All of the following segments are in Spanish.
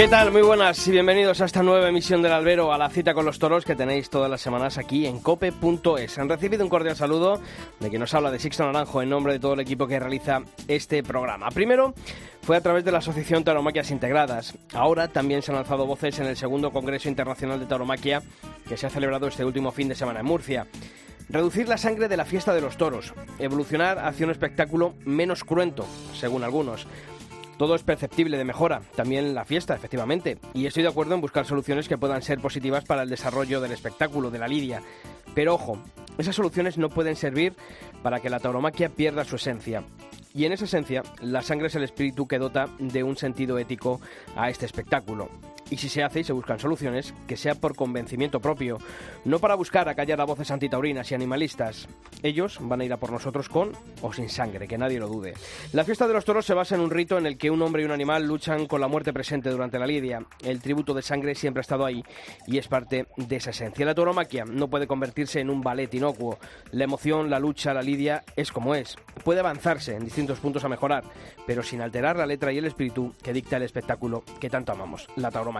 ¿Qué tal? Muy buenas y bienvenidos a esta nueva emisión del Albero, a la cita con los toros que tenéis todas las semanas aquí en cope.es. Han recibido un cordial saludo de quien nos habla de Sixto Naranjo en nombre de todo el equipo que realiza este programa. Primero fue a través de la Asociación Tauromaquias Integradas. Ahora también se han alzado voces en el segundo Congreso Internacional de Tauromaquia que se ha celebrado este último fin de semana en Murcia. Reducir la sangre de la fiesta de los toros, evolucionar hacia un espectáculo menos cruento, según algunos. Todo es perceptible de mejora, también la fiesta, efectivamente, y estoy de acuerdo en buscar soluciones que puedan ser positivas para el desarrollo del espectáculo, de la lidia. Pero ojo, esas soluciones no pueden servir para que la tauromaquia pierda su esencia. Y en esa esencia, la sangre es el espíritu que dota de un sentido ético a este espectáculo. Y si se hace y se buscan soluciones, que sea por convencimiento propio, no para buscar acallar a voces antitaurinas y animalistas. Ellos van a ir a por nosotros con o sin sangre, que nadie lo dude. La fiesta de los toros se basa en un rito en el que un hombre y un animal luchan con la muerte presente durante la lidia. El tributo de sangre siempre ha estado ahí y es parte de esa esencia. La tauromaquia no puede convertirse en un ballet inocuo. La emoción, la lucha, la lidia es como es. Puede avanzarse en distintos puntos a mejorar, pero sin alterar la letra y el espíritu que dicta el espectáculo que tanto amamos, la tauromaquia.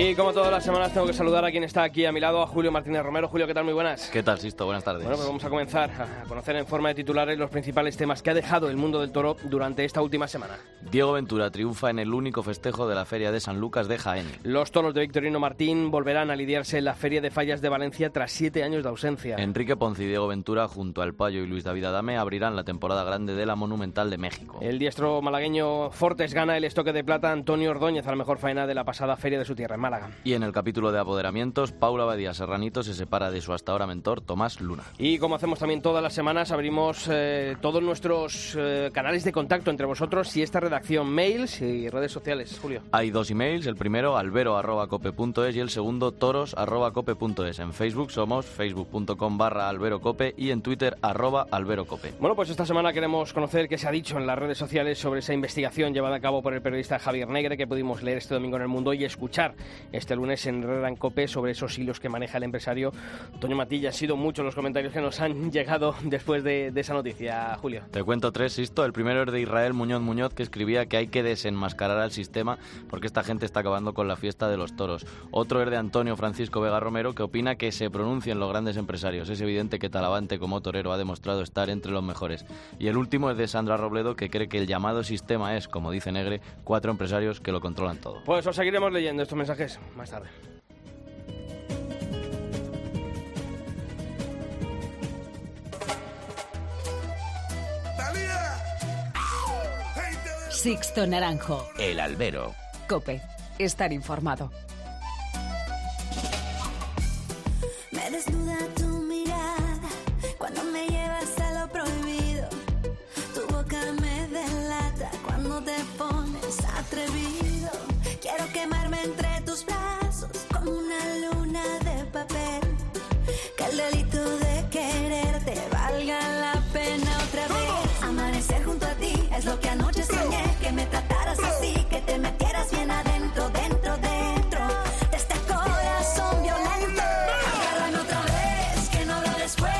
Y como todas las semanas tengo que saludar a quien está aquí a mi lado, a Julio Martínez Romero. Julio, ¿qué tal? Muy buenas. ¿Qué tal, Sisto? Buenas tardes. Bueno, pues vamos a comenzar a conocer en forma de titulares los principales temas que ha dejado el mundo del toro durante esta última semana. Diego Ventura triunfa en el único festejo de la Feria de San Lucas de Jaén. Los toros de Victorino Martín volverán a lidiarse en la Feria de Fallas de Valencia tras siete años de ausencia. Enrique Ponce y Diego Ventura, junto al Payo y Luis David Adame, abrirán la temporada grande de la Monumental de México. El diestro malagueño Fortes gana el estoque de plata Antonio Ordóñez a la mejor faena de la pasada Feria de su tierra Málaga. Y en el capítulo de apoderamientos, Paula Badía Serranito se separa de su hasta ahora mentor Tomás Luna. Y como hacemos también todas las semanas, abrimos eh, todos nuestros eh, canales de contacto entre vosotros y esta redacción, mails y redes sociales. Julio. Hay dos emails, el primero albero.cope.es y el segundo toros.cope.es. En Facebook somos facebook.com barra alberocope y en Twitter arroba alberocope. Bueno, pues esta semana queremos conocer qué se ha dicho en las redes sociales sobre esa investigación llevada a cabo por el periodista Javier Negre que pudimos leer este domingo en El Mundo y escuchar este lunes en en Cope sobre esos hilos que maneja el empresario Toño Matilla. Han sido muchos los comentarios que nos han llegado después de, de esa noticia, Julio. Te cuento tres, Sisto. El primero es de Israel Muñoz Muñoz, que escribía que hay que desenmascarar al sistema porque esta gente está acabando con la fiesta de los toros. Otro es de Antonio Francisco Vega Romero, que opina que se pronuncien los grandes empresarios. Es evidente que Talavante como torero ha demostrado estar entre los mejores. Y el último es de Sandra Robledo, que cree que el llamado sistema es, como dice Negre, cuatro empresarios que lo controlan todo. Pues os seguiremos leyendo estos mensajes más tarde. Sixto Naranjo. El albero. Cope. Estar informado.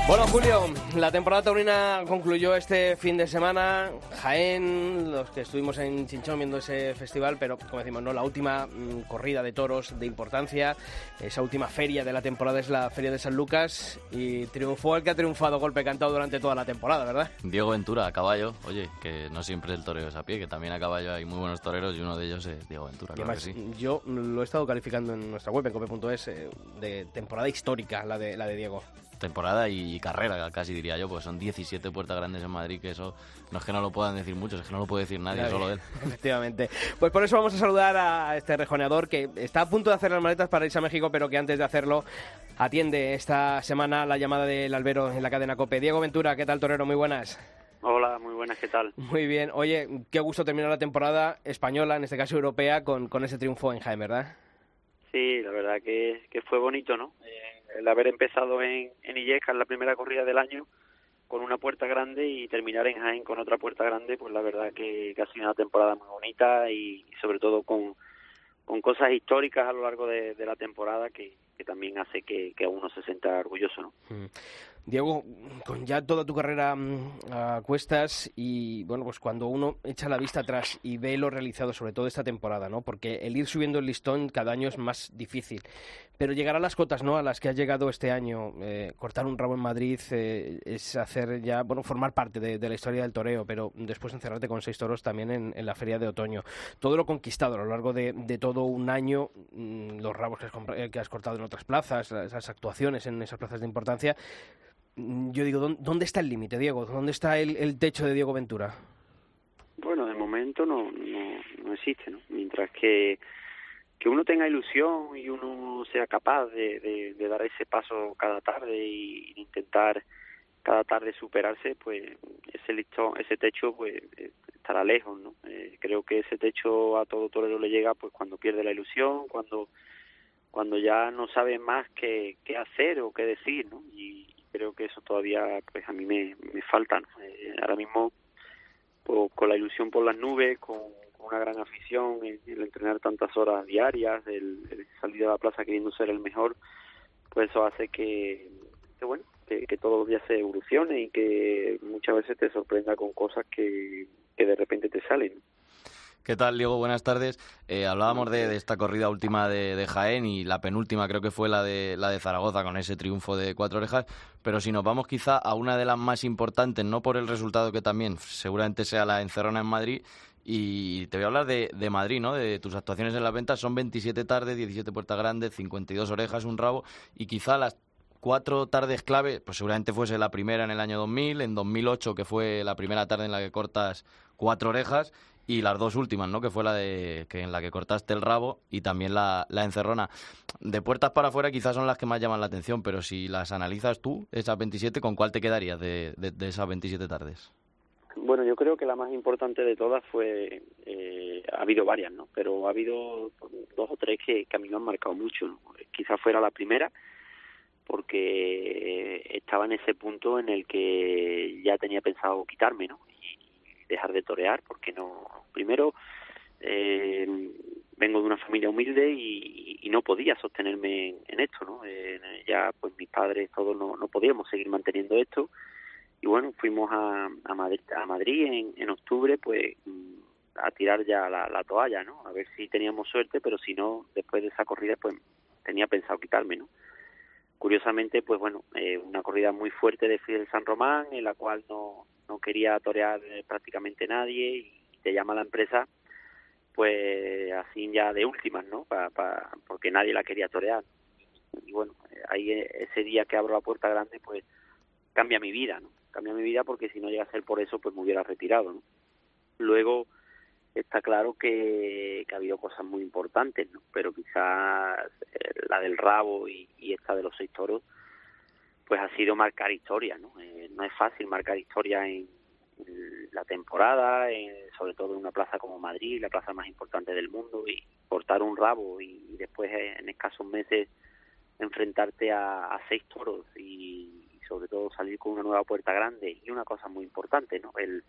Bueno, Julio, la temporada taurina concluyó este fin de semana. Jaén, los que estuvimos en Chinchón viendo ese festival, pero como decimos, no la última mm, corrida de toros de importancia. Esa última feria de la temporada es la Feria de San Lucas y triunfó el que ha triunfado golpe cantado durante toda la temporada, ¿verdad? Diego Ventura, a caballo. Oye, que no siempre el toreo es a pie, que también a caballo hay muy buenos toreros y uno de ellos es Diego Ventura, claro que además, sí. yo lo he estado calificando en nuestra web, en cope.es, eh, de temporada histórica, la de, la de Diego. Temporada y carrera, casi diría yo, porque son 17 puertas grandes en Madrid, que eso no es que no lo puedan decir muchos, es que no lo puede decir nadie, solo él. Efectivamente. Pues por eso vamos a saludar a este rejoneador que está a punto de hacer las maletas para irse a México, pero que antes de hacerlo atiende esta semana la llamada del albero en la cadena COPE. Diego Ventura, ¿qué tal, Torero? Muy buenas. Hola, muy buenas, ¿qué tal? Muy bien. Oye, qué gusto terminar la temporada española, en este caso europea, con, con ese triunfo en Jaén, ¿verdad? Sí, la verdad que, que fue bonito, ¿no? Eh, el haber empezado en, en Illescas, la primera corrida del año, con una puerta grande y terminar en Jaén con otra puerta grande, pues la verdad que, ha sido una temporada muy bonita y, sobre todo con, con cosas históricas a lo largo de, la temporada que, también hace que, que uno se sienta orgulloso, ¿no? Diego, con ya toda tu carrera mm, a cuestas y bueno, pues cuando uno echa la vista atrás y ve lo realizado, sobre todo esta temporada, ¿no? Porque el ir subiendo el listón cada año es más difícil. Pero llegar a las cotas, ¿no? A las que has llegado este año, eh, cortar un rabo en Madrid eh, es hacer ya, bueno, formar parte de, de la historia del toreo, pero después encerrarte con seis toros también en, en la feria de otoño. Todo lo conquistado a lo largo de, de todo un año, mm, los rabos que has, eh, que has cortado en otras plazas, esas actuaciones en esas plazas de importancia. Mm, Yo digo, ¿dó- ¿dónde está el límite, Diego? ¿Dónde está el, techo de Diego Ventura? Bueno, de momento no, no, no existe, ¿no? Mientras que, que uno tenga ilusión y uno sea capaz de, de, dar ese paso cada tarde y de intentar cada tarde superarse, pues ese listo, ese techo pues eh, estará lejos, ¿no? Eh, creo que ese techo a todo torero le llega pues cuando pierde la ilusión, cuando cuando ya no sabe más qué, qué hacer o qué decir, ¿no? Y creo que eso todavía pues a mí me, me falta. Eh, ahora mismo pues, con la ilusión por las nubes, con, una gran afición, el, el entrenar tantas horas diarias, el, salir a la plaza queriendo ser el mejor, pues eso hace que, que bueno, que, que todos los días se evolucione y que muchas veces te sorprenda con cosas que, que de repente te salen. ¿Qué tal, Diego? Buenas tardes. Eh, hablábamos de, esta corrida última de, de Jaén y la penúltima creo que fue la de, la de Zaragoza con ese triunfo de cuatro orejas, pero si nos vamos quizá a una de las más importantes, no por el resultado que también seguramente sea la encerrona en Madrid, y te voy a hablar de, de Madrid, ¿no? De tus actuaciones en las ventas. Son 27 tardes, 17 puertas grandes, 52 orejas, un rabo. Y quizá las cuatro tardes clave, pues seguramente fuese la primera en el año 2000, en 2008, que fue la primera tarde en la que cortas cuatro orejas. Y las dos últimas, ¿no? Que fue la de que en la que cortaste el rabo y también la, la encerrona. De puertas para afuera quizás son las que más llaman la atención, pero si las analizas tú, esas 27, ¿con cuál te quedarías de, de, esas 27 tardes? Bueno, yo creo que la más importante de todas fue, eh, ha habido varias, ¿no? Pero ha habido dos o tres que, que a mí me han marcado mucho. ¿no? Quizás fuera la primera, porque estaba en ese punto en el que ya tenía pensado quitarme, ¿no? Dejar de torear, porque no. Primero, eh, vengo de una familia humilde y, no podía sostenerme en, en esto, ¿no? Eh, ya, pues mis padres todos no, no podíamos seguir manteniendo esto y bueno fuimos a, a Madrid a Madrid en, en octubre pues mm, a tirar ya la, la toalla no a ver si teníamos suerte pero si no después de esa corrida pues tenía pensado quitarme no curiosamente pues bueno eh, una corrida muy fuerte de Fidel San Román en la cual no no quería torear eh, prácticamente nadie y te llama la empresa pues así ya de últimas no pa, porque nadie la quería torear y bueno eh, ahí eh, ese día que abro la puerta grande pues cambia mi vida, ¿no? Cambia mi vida porque si no llega a ser por eso, pues me hubiera retirado, ¿no? Luego está claro que, que ha habido cosas muy importantes, ¿no? Pero quizás la del rabo y, y esta de los seis toros, pues ha sido marcar historia, ¿no? Eh, no es fácil marcar historia en, la temporada, en- sobre todo en una plaza como Madrid, la plaza más importante del mundo, y cortar un rabo y, y después eh, en escasos meses enfrentarte a, a seis toros y, y sobre todo salir con una nueva puerta grande y una cosa muy importante, ¿no? El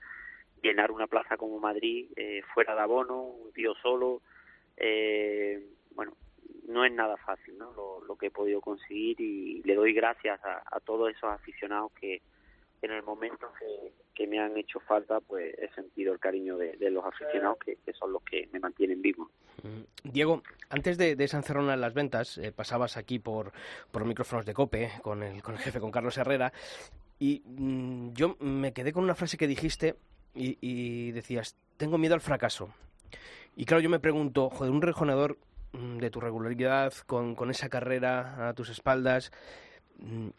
llenar una plaza como Madrid eh, fuera de abono, un tío solo, eh, bueno, no es nada fácil, ¿no? Lo, que he podido conseguir y le doy gracias a, todos esos aficionados que en el momento que, me han hecho falta, pues he sentido el cariño de, los aficionados que, son los que me mantienen vivo. Mm. Diego, antes de, de esa en las ventas, eh, pasabas aquí por, por micrófonos de COPE con el, con el jefe, con Carlos Herrera, y mm, yo me quedé con una frase que dijiste y, y decías, tengo miedo al fracaso. Y claro, yo me pregunto, joder, un rejonador de tu regularidad, con, con esa carrera a tus espaldas, mm,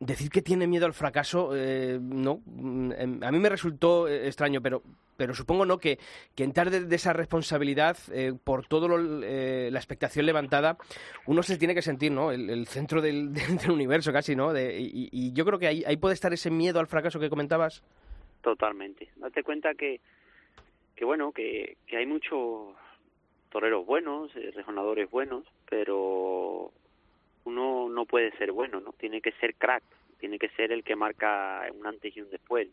decir que tiene miedo al fracaso, eh, no, mm, em, a mí me resultó eh, extraño, pero, pero supongo no que, que entrar de, de esa responsabilidad eh, por toda la expectación levantada, uno se tiene que sentir, ¿no? El, el centro del, del, universo casi, ¿no? De, y, y, yo creo que ahí, ahí puede estar ese miedo al fracaso que comentabas. Totalmente. Date cuenta que, que bueno, que, que hay muchos toreros buenos, rejonadores buenos, pero uno no puede ser bueno, ¿no? Tiene que ser crack, tiene que ser el que marca un antes y un después.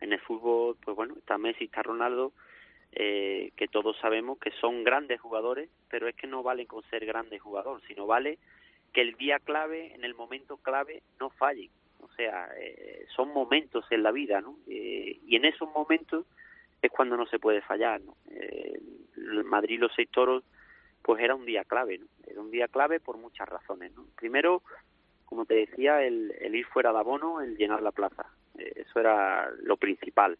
En el fútbol, pues bueno, está Messi, está Ronaldo, eh, que todos sabemos que son grandes jugadores, pero es que no vale con ser grandes jugador, sino vale que el día clave, en el momento clave, no falle. O sea, eh, son momentos en la vida, ¿no? Eh, y en esos momentos es cuando no se puede fallar. Eh, Madrid los seis toros pues era un día clave, ¿no? Era un día clave por muchas razones, ¿no? Primero, como te decía, el, el ir fuera de abono, el llenar la plaza, eh, eso era lo principal.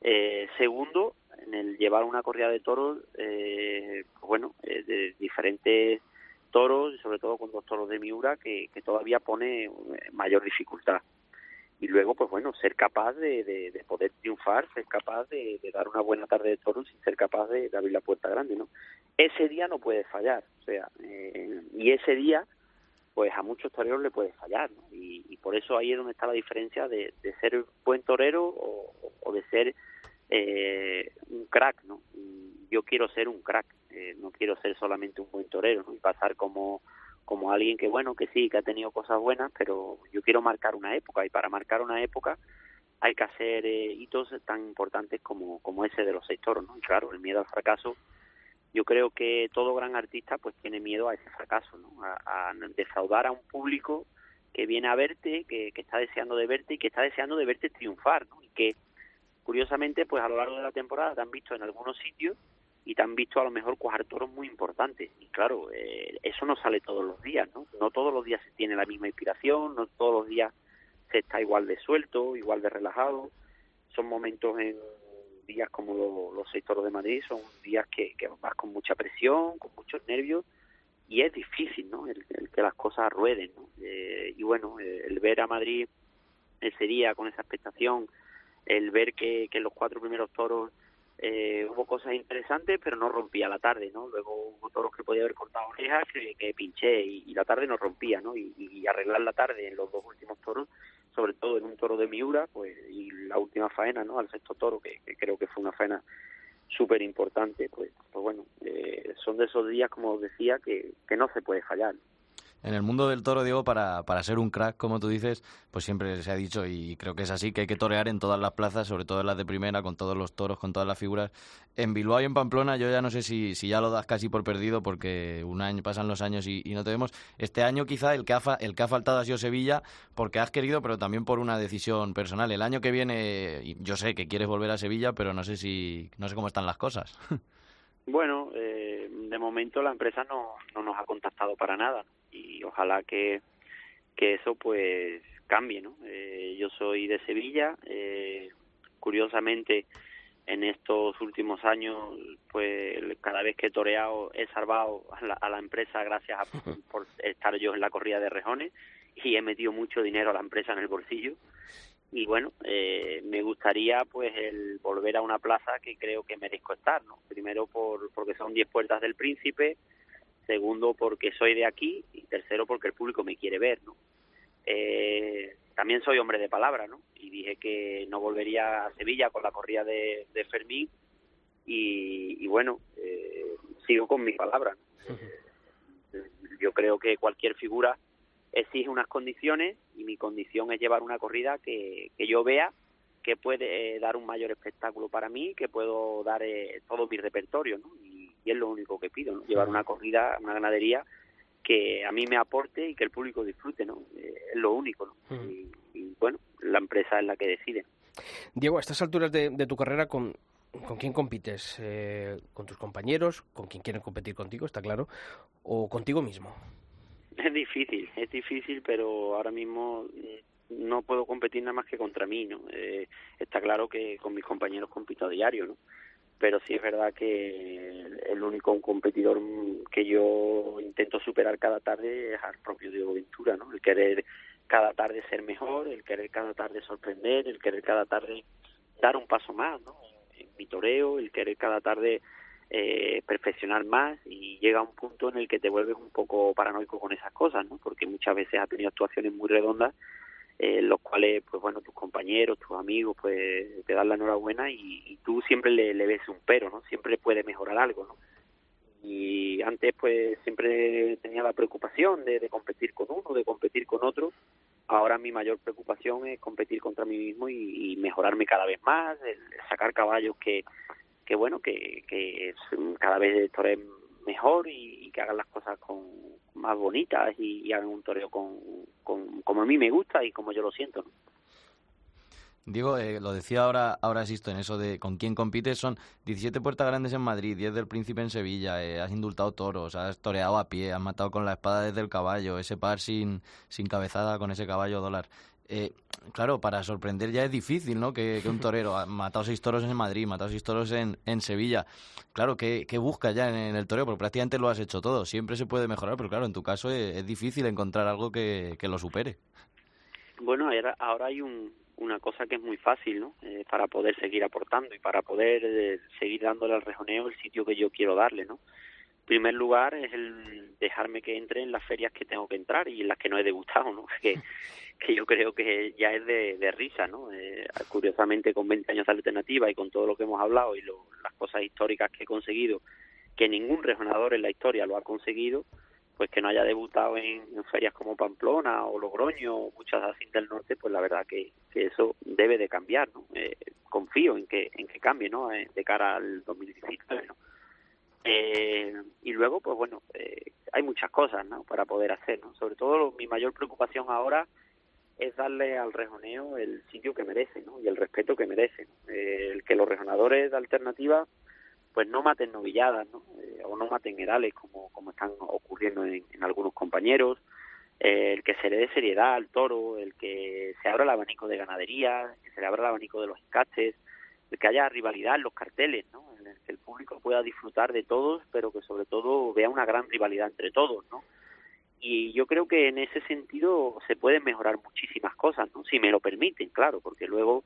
Eh, segundo, en el llevar una corrida de toros, eh, pues bueno, eh, de diferentes toros, sobre todo con dos toros de Miura, que, que todavía pone mayor dificultad y luego pues bueno ser capaz de, de, de poder triunfar ser capaz de, dar una buena tarde de toros y ser capaz de, abrir la puerta grande no ese día no puede fallar o sea eh, y ese día pues a muchos toreros le puede fallar ¿no? y, por eso ahí es donde está la diferencia de, ser buen torero o, de ser eh, un crack no yo quiero ser un crack eh, no quiero ser solamente un buen torero y pasar como como alguien que bueno que sí que ha tenido cosas buenas pero yo quiero marcar una época y para marcar una época hay que hacer eh, hitos tan importantes como como ese de los seis toros no y claro el miedo al fracaso yo creo que todo gran artista pues tiene miedo a ese fracaso no a, a defraudar a un público que viene a verte que, que está deseando de verte y que está deseando de verte triunfar no y que curiosamente pues a lo largo de la temporada te han visto en algunos sitios y te han visto a lo mejor cuajar toros muy importantes. Y claro, eh, eso no sale todos los días, ¿no? No todos los días se tiene la misma inspiración, no todos los días se está igual de suelto, igual de relajado. Son momentos en días como lo, los seis toros de Madrid, son días que, que vas con mucha presión, con muchos nervios, y es difícil, ¿no? El, que las cosas rueden, ¿no? Eh, y bueno, el ver a Madrid ese día con esa expectación, el ver que los cuatro primeros toros eh, hubo cosas interesantes, pero no rompía la tarde, ¿no? Luego hubo toros que podía haber cortado orejas que, que pinché y, la tarde no rompía, ¿no? Y, arreglar la tarde en los dos últimos toros, sobre todo en un toro de Miura, pues, y la última faena, ¿no? Al sexto toro, que, creo que fue una faena súper importante, pues, pues bueno, eh, son de esos días, como decía, que, que no se puede fallar. En el mundo del toro, Diego, para, para ser un crack, como tú dices, pues siempre se ha dicho, y creo que es así, que hay que torear en todas las plazas, sobre todo en las de primera, con todos los toros, con todas las figuras. En Bilbao y en Pamplona, yo ya no sé si, si ya lo das casi por perdido, porque un año pasan los años y, no te vemos. Este año quizá el que, ha el que ha faltado ha sido Sevilla, porque has querido, pero también por una decisión personal. El año que viene, yo sé que quieres volver a Sevilla, pero no sé si no sé cómo están las cosas. Bueno, eh, de momento la empresa no, no nos ha contactado para nada y ojalá que, que eso pues cambie, ¿no? Eh, yo soy de Sevilla, eh, curiosamente en estos últimos años pues cada vez que he toreado he salvado a la, a la empresa gracias a, por estar yo en la corrida de rejones y he metido mucho dinero a la empresa en el bolsillo y bueno, eh, me gustaría pues el volver a una plaza que creo que merezco estar, ¿no? Primero por porque son 10 puertas del Príncipe, segundo porque soy de aquí y tercero porque el público me quiere ver, ¿no? Eh, también soy hombre de palabra, ¿no? Y dije que no volvería a Sevilla con la corrida de, de Fermín y, y bueno, eh, sigo con mi palabra. ¿no? Yo creo que cualquier figura exige unas condiciones y mi condición es llevar una corrida que, que yo vea que puede eh, dar un mayor espectáculo para mí, que puedo dar eh, todo mi repertorio, ¿no? Y, y, es lo único que pido, ¿no? Llevar una corrida, una ganadería que a mí me aporte y que el público disfrute, ¿no? Eh, es lo único, ¿no? Mm. Y, y, bueno, la empresa es la que decide. Diego, a estas alturas de, de tu carrera, ¿con, ¿con quién compites? Eh, ¿Con tus compañeros? ¿Con quién quieren competir contigo, está claro? ¿O contigo mismo? Es difícil, es difícil, pero ahora mismo no puedo competir nada más que contra mí, ¿no? Eh, está claro que con mis compañeros compito a diario, ¿no? Pero sí es verdad que el único competidor que yo intento superar cada tarde es al propio Diego Ventura, ¿no? El querer cada tarde ser mejor, el querer cada tarde sorprender, el querer cada tarde dar un paso más, ¿no? En mi toreo, el querer cada tarde eh, perfeccionar más y llega a un punto en el que te vuelves un poco paranoico con esas cosas, ¿no? Porque muchas veces has tenido actuaciones muy redondas eh, los cuales, pues bueno, tus compañeros, tus amigos, pues te dan la enhorabuena y, y tú siempre le, ves un pero, ¿no? Siempre puede mejorar algo. Y antes, pues siempre tenía la preocupación de, de competir con uno, de competir con otro. Ahora mi mayor preocupación es competir contra mí mismo y, y mejorarme cada vez más, el, sacar caballos que, que bueno, que, que cada vez toreen mejor y, que hagan las cosas con más bonitas y, hagan un toreo con, con, como a mí me gusta y como yo lo siento. ¿no? Diego, eh, lo decía ahora, ahora Sisto, en eso de con quién compites, son 17 puertas grandes en Madrid, 10 del Príncipe en Sevilla, eh, has indultado toros, has toreado a pie, has matado con la espada desde el caballo, ese par sin, sin cabezada con ese caballo dólar. Eh, claro, para sorprender ya es difícil, ¿no? Que, que un torero ha matado seis toros en Madrid, matado seis toros en, en Sevilla. Claro, ¿qué, qué busca ya en, en, el toreo? Porque prácticamente lo has hecho todo. Siempre se puede mejorar, pero claro, en tu caso es, es difícil encontrar algo que, que, lo supere. Bueno, ahora, ahora hay un, una cosa que es muy fácil, ¿no? Eh, para poder seguir aportando y para poder eh, seguir dándole al rejoneo el sitio que yo quiero darle, ¿no? Primer lugar es el dejarme que entre en las ferias que tengo que entrar y en las que no he debutado, ¿no? Que, yo creo que ya es de, risa, ¿no? Eh, curiosamente, con 20 años de alternativa y con todo lo que hemos hablado y lo, las cosas históricas que he conseguido, que ningún rejonador en la historia lo ha conseguido, pues que no haya debutado en, ferias como Pamplona o Logroño o muchas así del norte, pues la verdad que, que eso debe de cambiar, ¿no? Eh, confío en que en que cambie, ¿no? Eh, de cara al 2019, ¿no? Eh, y luego, pues bueno, eh, hay muchas cosas, ¿no? Para poder hacer, ¿no? Sobre todo mi mayor preocupación ahora es darle al rejoneo el sitio que merece, ¿no? Y el respeto que merece. Eh, el que los rejonadores de alternativa pues no maten novilladas, ¿no? Eh, o no maten herales como, como están ocurriendo en, en algunos compañeros, eh, el que se le dé seriedad al toro, el que se abra el abanico de ganadería, que se le abra el abanico de los escaches, el que haya rivalidad en los carteles, ¿no? En el que el público pueda disfrutar de todos, pero que sobre todo vea una gran rivalidad entre todos, ¿no? Y yo creo que en ese sentido se pueden mejorar muchísimas cosas, ¿no? Si me lo permiten, claro, porque luego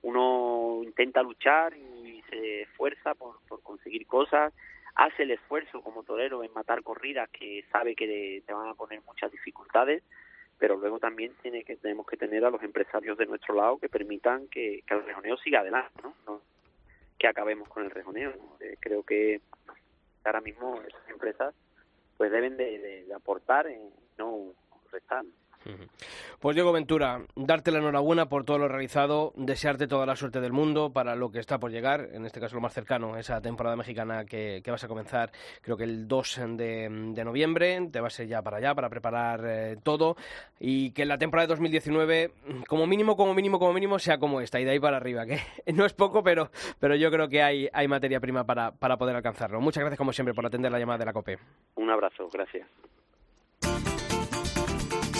uno intenta luchar y se esfuerza por, conseguir cosas, hace el esfuerzo como torero en matar corridas que sabe que te van a poner muchas dificultades, pero luego también tiene que tenemos que tener a los empresarios de nuestro lado que permitan que, que el rejoneo siga adelante, ¿no? no que acabemos con el rejoneo. Eh, creo que ahora mismo esas empresas pues deben de, de, de aportar, eh, no restar. Pues Diego Ventura, darte la enhorabuena por todo lo realizado, desearte toda la suerte del mundo para lo que está por llegar, en este caso lo más cercano, esa temporada mexicana que, que vas a comenzar creo que el 2 de, noviembre, te vas ya para allá para preparar eh, todo y que la temporada de 2019 como mínimo, como mínimo, como mínimo sea como esta y de ahí para arriba, que no es poco, pero, pero yo creo que hay, hay materia prima para, para poder alcanzarlo. Muchas gracias como siempre por atender la llamada de la COPE. Un abrazo, gracias.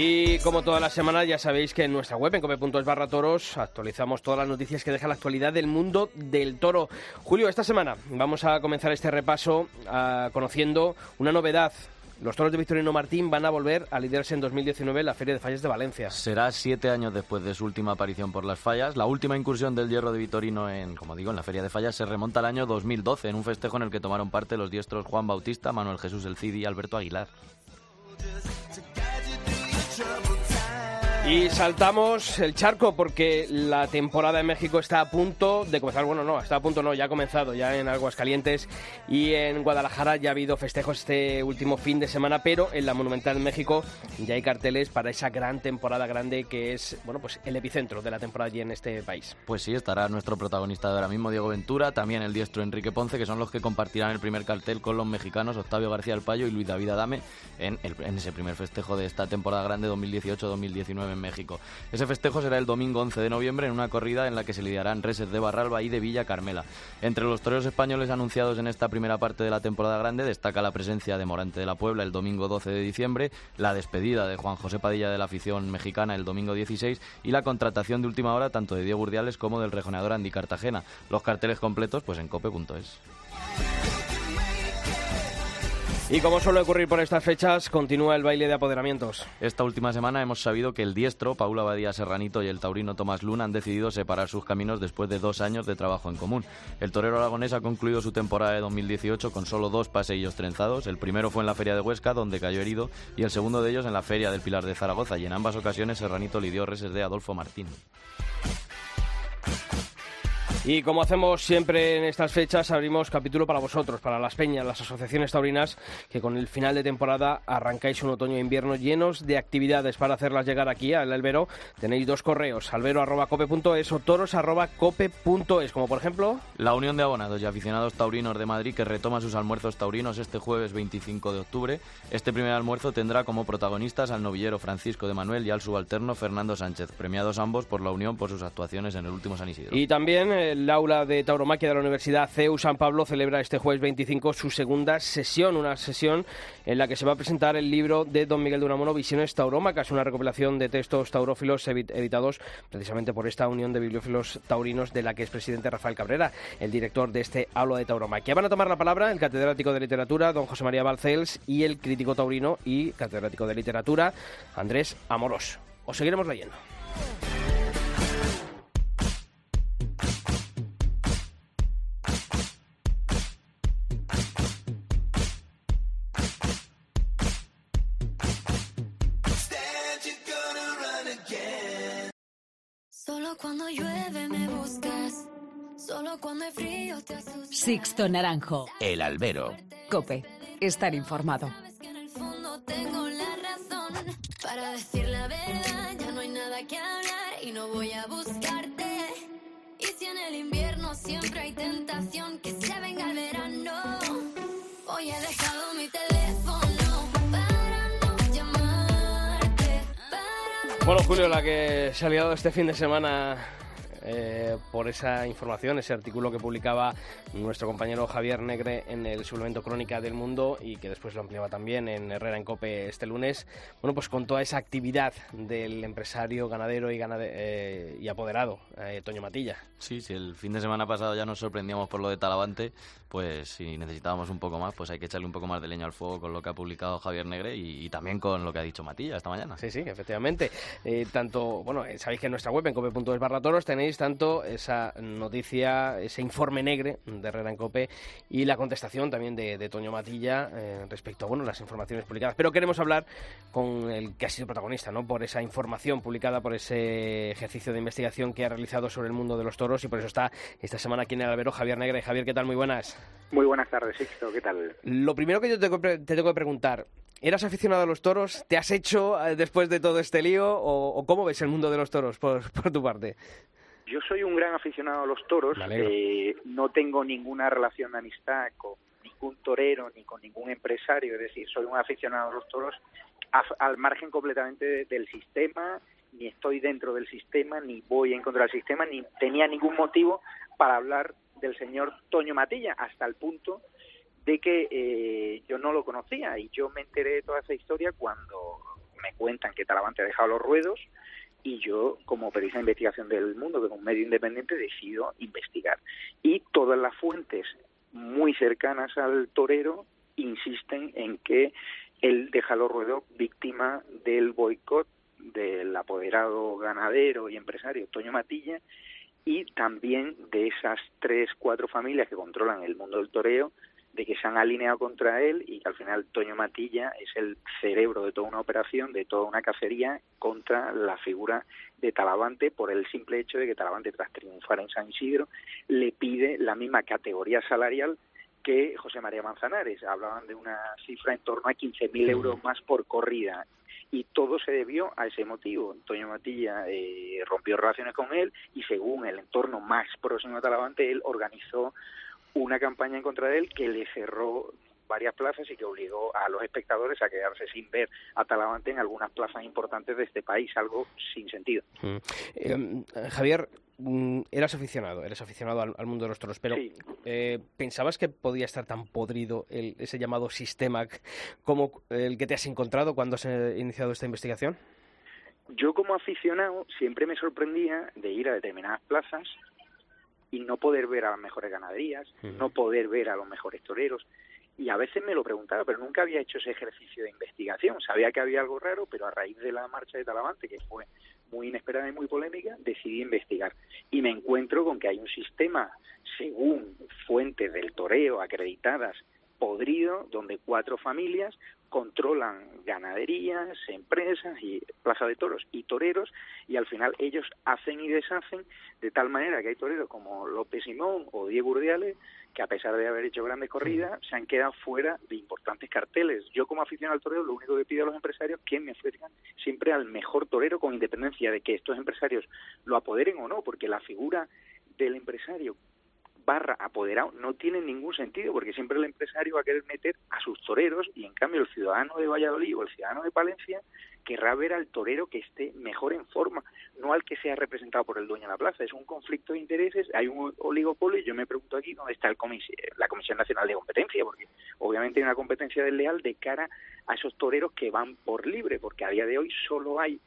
Y como todas las semanas ya sabéis que en nuestra web, en cope.es barra toros, actualizamos todas las noticias que deja la actualidad del mundo del toro. Julio, esta semana vamos a comenzar este repaso uh, conociendo una novedad los toros de Victorino Martín van a volver a liderarse en 2019 en la Feria de Fallas de Valencia. Será siete años después de su última aparición por las fallas. La última incursión del hierro de Victorino en, como digo, en la Feria de Fallas se remonta al año 2012, en un festejo en el que tomaron parte los diestros Juan Bautista, Manuel Jesús El Cid y Alberto Aguilar. Y saltamos el charco porque la temporada en México está a punto de comenzar. Bueno, no, está a punto, no, ya ha comenzado, ya en Aguascalientes y en Guadalajara ya ha habido festejos este último fin de semana, pero en la Monumental en México ya hay carteles para esa gran temporada grande que es, bueno, pues el epicentro de la temporada allí en este país. Pues sí, estará nuestro protagonista de ahora mismo, Diego Ventura, también el diestro Enrique Ponce, que son los que compartirán el primer cartel con los mexicanos Octavio García del Payo y Luis David Adame en, en ese primer festejo de esta temporada grande 2018-2019 México. Ese festejo será el domingo 11 de noviembre en una corrida en la que se lidiarán reses de Barralba y de Villa Carmela. Entre los toreros españoles anunciados en esta primera parte de la temporada grande destaca la presencia de Morante de la Puebla el domingo 12 de diciembre, la despedida de Juan José Padilla de la afición mexicana el domingo 16 y la contratación de última hora tanto de Diego Urdiales como del rejoneador Andy Cartagena. Los carteles completos pues en cope.es. Y como suele ocurrir por estas fechas, continúa el baile de apoderamientos. Esta última semana hemos sabido que el diestro, Paula Badía Serranito, y el taurino Tomás Luna han decidido separar sus caminos después de dos años de trabajo en común. El torero aragonés ha concluido su temporada de 2018 con solo dos paseillos trenzados. El primero fue en la Feria de Huesca, donde cayó herido, y el segundo de ellos en la Feria del Pilar de Zaragoza, y en ambas ocasiones Serranito lidió reses de Adolfo Martín. Y como hacemos siempre en estas fechas, abrimos capítulo para vosotros, para las peñas, las asociaciones taurinas, que con el final de temporada arrancáis un otoño e invierno llenos de actividades para hacerlas llegar aquí al albero. Tenéis dos correos, albero.cope.es o toros.cope.es, como por ejemplo... La Unión de Abonados y Aficionados Taurinos de Madrid, que retoma sus almuerzos taurinos este jueves 25 de octubre. Este primer almuerzo tendrá como protagonistas al novillero Francisco de Manuel y al subalterno Fernando Sánchez, premiados ambos por la Unión por sus actuaciones en el último San Isidro. Y también... Eh, el aula de tauromaquia de la Universidad CEU San Pablo celebra este jueves 25 su segunda sesión, una sesión en la que se va a presentar el libro de don Miguel de Unamuno, Visiones Taurómacas, una recopilación de textos taurófilos editados precisamente por esta unión de bibliófilos taurinos de la que es presidente Rafael Cabrera, el director de este aula de tauromaquia. Van a tomar la palabra el catedrático de literatura, don José María Balcels, y el crítico taurino y catedrático de literatura, Andrés Amorós. Os seguiremos leyendo. Cuando llueve me buscas. Solo cuando hay frío te asustas. Sixto Naranjo. El albero. Cope. Estar informado. Sabes que en el fondo tengo la razón. Para decir la verdad, ya no hay nada que hablar y no voy a buscarte. Y si en el invierno siempre hay tentación que se venga el verano. Bueno, Julio, la que se ha liado este fin de semana eh, por esa información, ese artículo que publicaba nuestro compañero Javier Negre en el suplemento Crónica del Mundo y que después lo ampliaba también en Herrera en Cope este lunes. Bueno, pues con toda esa actividad del empresario ganadero y, ganade- eh, y apoderado, eh, Toño Matilla. Sí, si el fin de semana pasado ya nos sorprendíamos por lo de Talavante, pues si necesitábamos un poco más, pues hay que echarle un poco más de leña al fuego con lo que ha publicado Javier Negre y, también con lo que ha dicho Matilla esta mañana. Sí, sí, efectivamente. Eh, tanto, bueno, eh, sabéis que en nuestra web, en cope.es barra toros, tenéis tanto esa noticia, ese informe negre de Herrera en Cope y la contestación también de, de Toño Matilla eh, respecto a, bueno, las informaciones publicadas. Pero queremos hablar con el que ha sido protagonista, ¿no? Por esa información publicada, por ese ejercicio de investigación que ha realizado sobre el mundo de los toros y por eso está esta semana aquí en el albero Javier Negre. Javier, ¿qué tal? Muy buenas. Muy buenas tardes, Sixto, ¿qué tal? Lo primero que yo te tengo, que pre- te tengo que preguntar, ¿eras aficionado a los toros? ¿Te has hecho eh, después de todo este lío? ¿O, o cómo ves el mundo de los toros por, por tu parte? Yo soy un gran aficionado a los toros, eh, no tengo ninguna relación de amistad con ningún torero ni con ningún empresario, es decir, soy un aficionado a los toros al margen completamente de- del sistema, ni estoy dentro del sistema, ni voy en contra del sistema, ni tenía ningún motivo para hablar del señor Toño Matilla, hasta el punto de que eh, yo no lo conocía y yo me enteré de toda esa historia cuando me cuentan que Talavante ha dejado los ruedos y yo, como periodista de investigación del mundo, que un medio independiente, decido investigar. Y todas las fuentes muy cercanas al torero insisten en que él deja los ruedos víctima del boicot del apoderado ganadero y empresario Toño Matilla y también de esas tres, cuatro familias que controlan el mundo del toreo, de que se han alineado contra él y que al final Toño Matilla es el cerebro de toda una operación, de toda una cacería contra la figura de Talavante por el simple hecho de que Talavante tras triunfar en San Isidro le pide la misma categoría salarial que José María Manzanares. Hablaban de una cifra en torno a 15.000 euros más por corrida y todo se debió a ese motivo. Antonio Matilla eh, rompió relaciones con él y según el entorno más próximo a Talavante, él organizó una campaña en contra de él que le cerró varias plazas y que obligó a los espectadores a quedarse sin ver a Talavante en algunas plazas importantes de este país, algo sin sentido. Mm. Eh, Javier, mm, eras aficionado, eres aficionado al, mundo de los toros, pero eh, ¿pensabas que podía estar tan podrido el, ese llamado sistema como el que te has encontrado cuando has iniciado esta investigación? Yo como aficionado siempre me sorprendía de ir a determinadas plazas y no poder ver a las mejores ganaderías, no poder ver a los mejores toreros. Y a veces me lo preguntaba, pero nunca había hecho ese ejercicio de investigación. Sabía que había algo raro, pero a raíz de la marcha de Talavante, que fue muy inesperada y muy polémica, decidí investigar. Y me encuentro con que hay un sistema, según fuentes del toreo acreditadas, podrido, donde cuatro familias controlan ganaderías, empresas y plaza de toros y toreros y al final ellos hacen y deshacen de tal manera que hay toreros como López Simón o Diego Urdiales que a pesar de haber hecho grandes corridas se han quedado fuera de importantes carteles. Yo como aficionado al torero lo único que pido a los empresarios es que me ofrezcan siempre al mejor torero con independencia de que estos empresarios lo apoderen o no, porque la figura del empresario barra apoderado no tiene ningún sentido porque siempre el empresario va a querer meter a sus toreros y en cambio el ciudadano de Valladolid o el ciudadano de Palencia querrá ver al torero que esté mejor en forma, no al que sea representado por el dueño de la plaza. Es un conflicto de intereses, hay un oligopolio y yo me pregunto aquí dónde está el la Comisión Nacional de Competencia, porque obviamente hay una competencia desleal de cara a esos toreros que van por libre, porque a día de hoy solo hay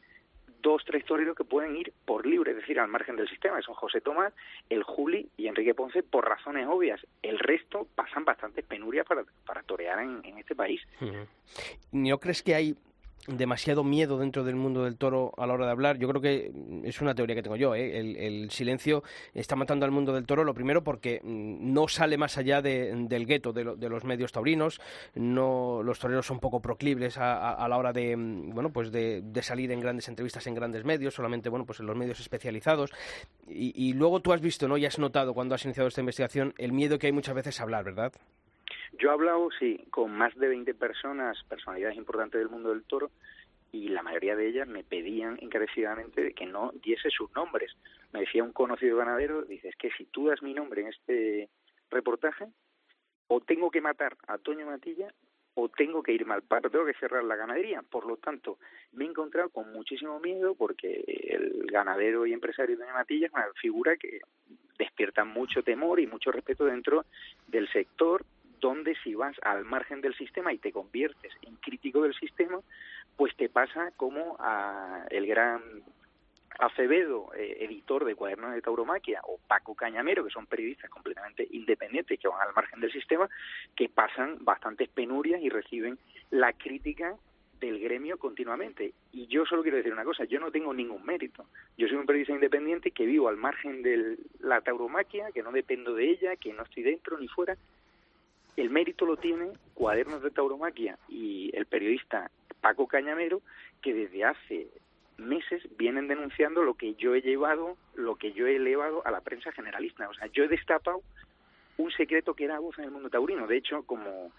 dos, tres toreros que pueden ir por libre, es decir, al margen del sistema, que son José Tomás, el Juli y Enrique Ponce, por razones obvias. El resto pasan bastantes penurias para, para torear en, en este país. ¿No crees que hay demasiado miedo dentro del mundo del toro a la hora de hablar. Yo creo que es una teoría que tengo yo. ¿eh? El, silencio está matando al mundo del toro, lo primero porque mm, no sale más allá del gueto de, los medios taurinos. No, los toreros son poco proclibles a, la hora de, mm, bueno, pues de, salir en grandes entrevistas en grandes medios, solamente bueno, pues en los medios especializados. Y, y luego tú has visto ¿no? y has notado cuando has iniciado esta investigación el miedo que hay muchas veces a hablar, ¿verdad? Yo he hablado, sí, con más de 20 personas, personalidades importantes del mundo del toro, y la mayoría de ellas me pedían encarecidamente que no diese sus nombres. Me decía un conocido ganadero, dice, es que si tú das mi nombre en este reportaje, o tengo que matar a Toño Matilla o tengo que irme al paro, tengo que cerrar la ganadería. Por lo tanto, me he encontrado con muchísimo miedo porque el ganadero y empresario Toño Matilla es una figura que despierta mucho temor y mucho respeto dentro del sector donde si vas al margen del sistema y te conviertes en crítico del sistema, pues te pasa como a el gran Acevedo, eh, editor de Cuadernos de Tauromaquia, o Paco Cañamero, que son periodistas completamente independientes que van al margen del sistema, que pasan bastantes penurias y reciben la crítica del gremio continuamente. Y yo solo quiero decir una cosa, yo no tengo ningún mérito. Yo soy un periodista independiente que vivo al margen de la tauromaquia, que no dependo de ella, que no estoy dentro ni fuera, el mérito lo tiene Cuadernos de Tauromaquia y el periodista Paco Cañamero, que desde hace meses vienen denunciando lo que yo he llevado, lo que yo he elevado a la prensa generalista. O sea, yo he destapado un secreto que era voz en el mundo taurino. De hecho, como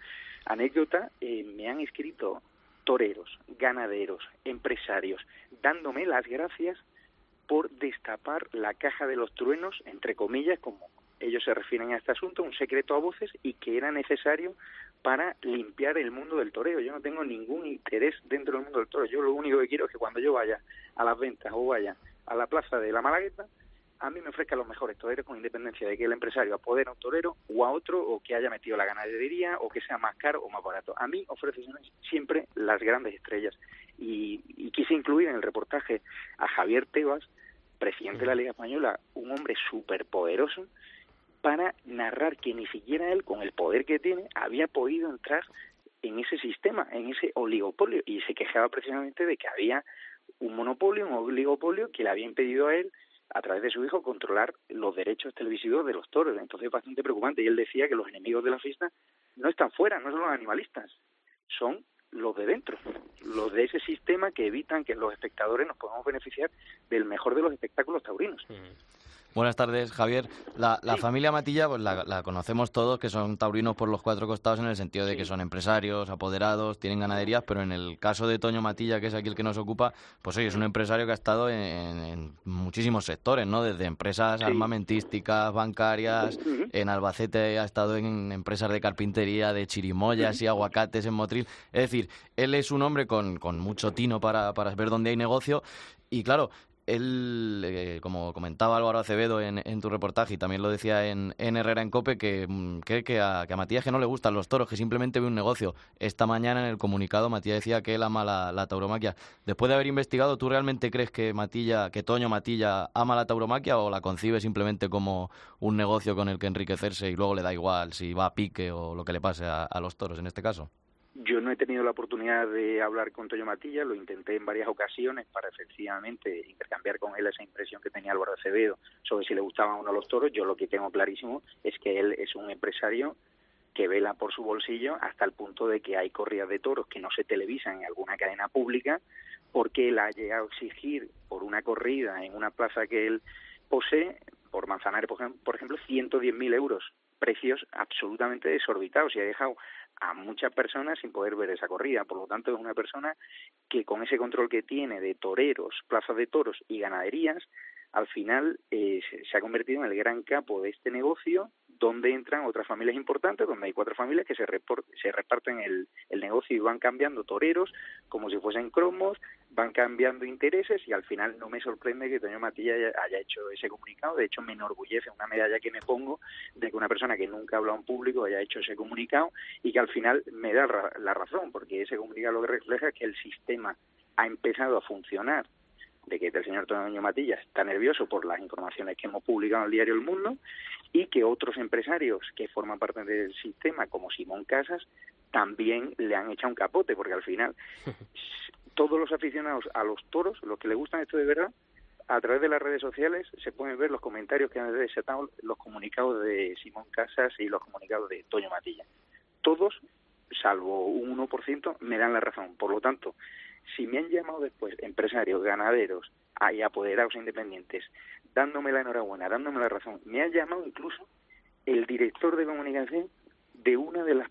anécdota, eh, me han escrito toreros, ganaderos, empresarios, dándome las gracias por destapar la caja de los truenos, entre comillas, como ellos se refieren a este asunto, un secreto a voces y que era necesario para limpiar el mundo del toreo. Yo no tengo ningún interés dentro del mundo del toreo. Yo lo único que quiero es que cuando yo vaya a las ventas o vaya a la plaza de la Malagueta, a mí me ofrezcan los mejores toreros con independencia de que el empresario apodere a un torero o a otro o que haya metido la ganadería o que sea más caro o más barato. A mí ofrece siempre las grandes estrellas. Y, y quise incluir en el reportaje a Javier Tebas, presidente de la Liga Española, un hombre súper poderoso para narrar que ni siquiera él, con el poder que tiene, había podido entrar en ese sistema, en ese oligopolio, y se quejaba precisamente de que había un monopolio, un oligopolio que le había impedido a él, a través de su hijo, controlar los derechos televisivos de los toros. Entonces es bastante preocupante. Y él decía que los enemigos de la fiesta no están fuera, no son los animalistas, son los de dentro, los de ese sistema que evitan que los espectadores nos podamos beneficiar del mejor de los espectáculos taurinos. Buenas tardes, Javier. La, la familia Matilla, pues la, la, conocemos todos, que son taurinos por los cuatro costados en el sentido de que son empresarios, apoderados, tienen ganaderías, pero en el caso de Toño Matilla, que es aquí el que nos ocupa, pues oye, es un empresario que ha estado en, en muchísimos sectores, ¿no? Desde empresas armamentísticas, bancarias, en Albacete ha estado en empresas de carpintería, de chirimoyas y aguacates en Motril. Es decir, él es un hombre con, con mucho tino para, para ver dónde hay negocio y claro, él, eh, como comentaba Álvaro Acevedo en, tu reportaje y también lo decía en, en Herrera en Cope, que mm, cree que a, que Matías que no le gustan los toros, que simplemente ve un negocio. Esta mañana en el comunicado Matías decía que él ama la, la tauromaquia. Después de haber investigado, ¿tú realmente crees que Matilla, que Toño Matilla ama la tauromaquia o la concibe simplemente como un negocio con el que enriquecerse y luego le da igual si va a pique o lo que le pase a los toros en este caso? Yo no he tenido la oportunidad de hablar con Toño Matilla, lo intenté en varias ocasiones para efectivamente intercambiar con él esa impresión que tenía Álvaro Acevedo sobre si le gustaban o no los toros. Yo lo que tengo clarísimo es que él es un empresario que vela por su bolsillo hasta el punto de que hay corridas de toros que no se televisan en alguna cadena pública porque él ha llegado a exigir por una corrida en una plaza que él posee, por Manzanares, por ejemplo, 110.000 euros, precios absolutamente desorbitados y ha dejado a muchas personas sin poder ver esa corrida. Por lo tanto, es una persona que con ese control que tiene de toreros, plazas de toros y ganaderías, al final eh, se ha convertido en el gran capo de este negocio donde entran otras familias importantes, donde hay cuatro familias que se, reparten el, el, negocio y van cambiando toreros como si fuesen cromos, van cambiando intereses y al final no me sorprende que Toño Matilla haya, haya, hecho ese comunicado, de hecho me enorgullece una medalla que me pongo de que una persona que nunca ha hablado en público haya hecho ese comunicado y que al final me da la razón, porque ese comunicado lo que refleja es que el sistema ha empezado a funcionar de que el señor Toño Matilla está nervioso por las informaciones que hemos publicado en el diario El Mundo y que otros empresarios que forman parte del sistema, como Simón Casas, también le han echado un capote, porque al final todos los aficionados a los toros, los que les gustan esto de verdad, a través de las redes sociales se pueden ver los comentarios que han desatado los comunicados de Simón Casas y los comunicados de Toño Matilla. Todos, salvo un 1%, me dan la razón. Por lo tanto, si me han llamado después empresarios, ganaderos y apoderados independientes, dándome la enhorabuena, dándome la razón, me ha llamado incluso el director de comunicación de una de las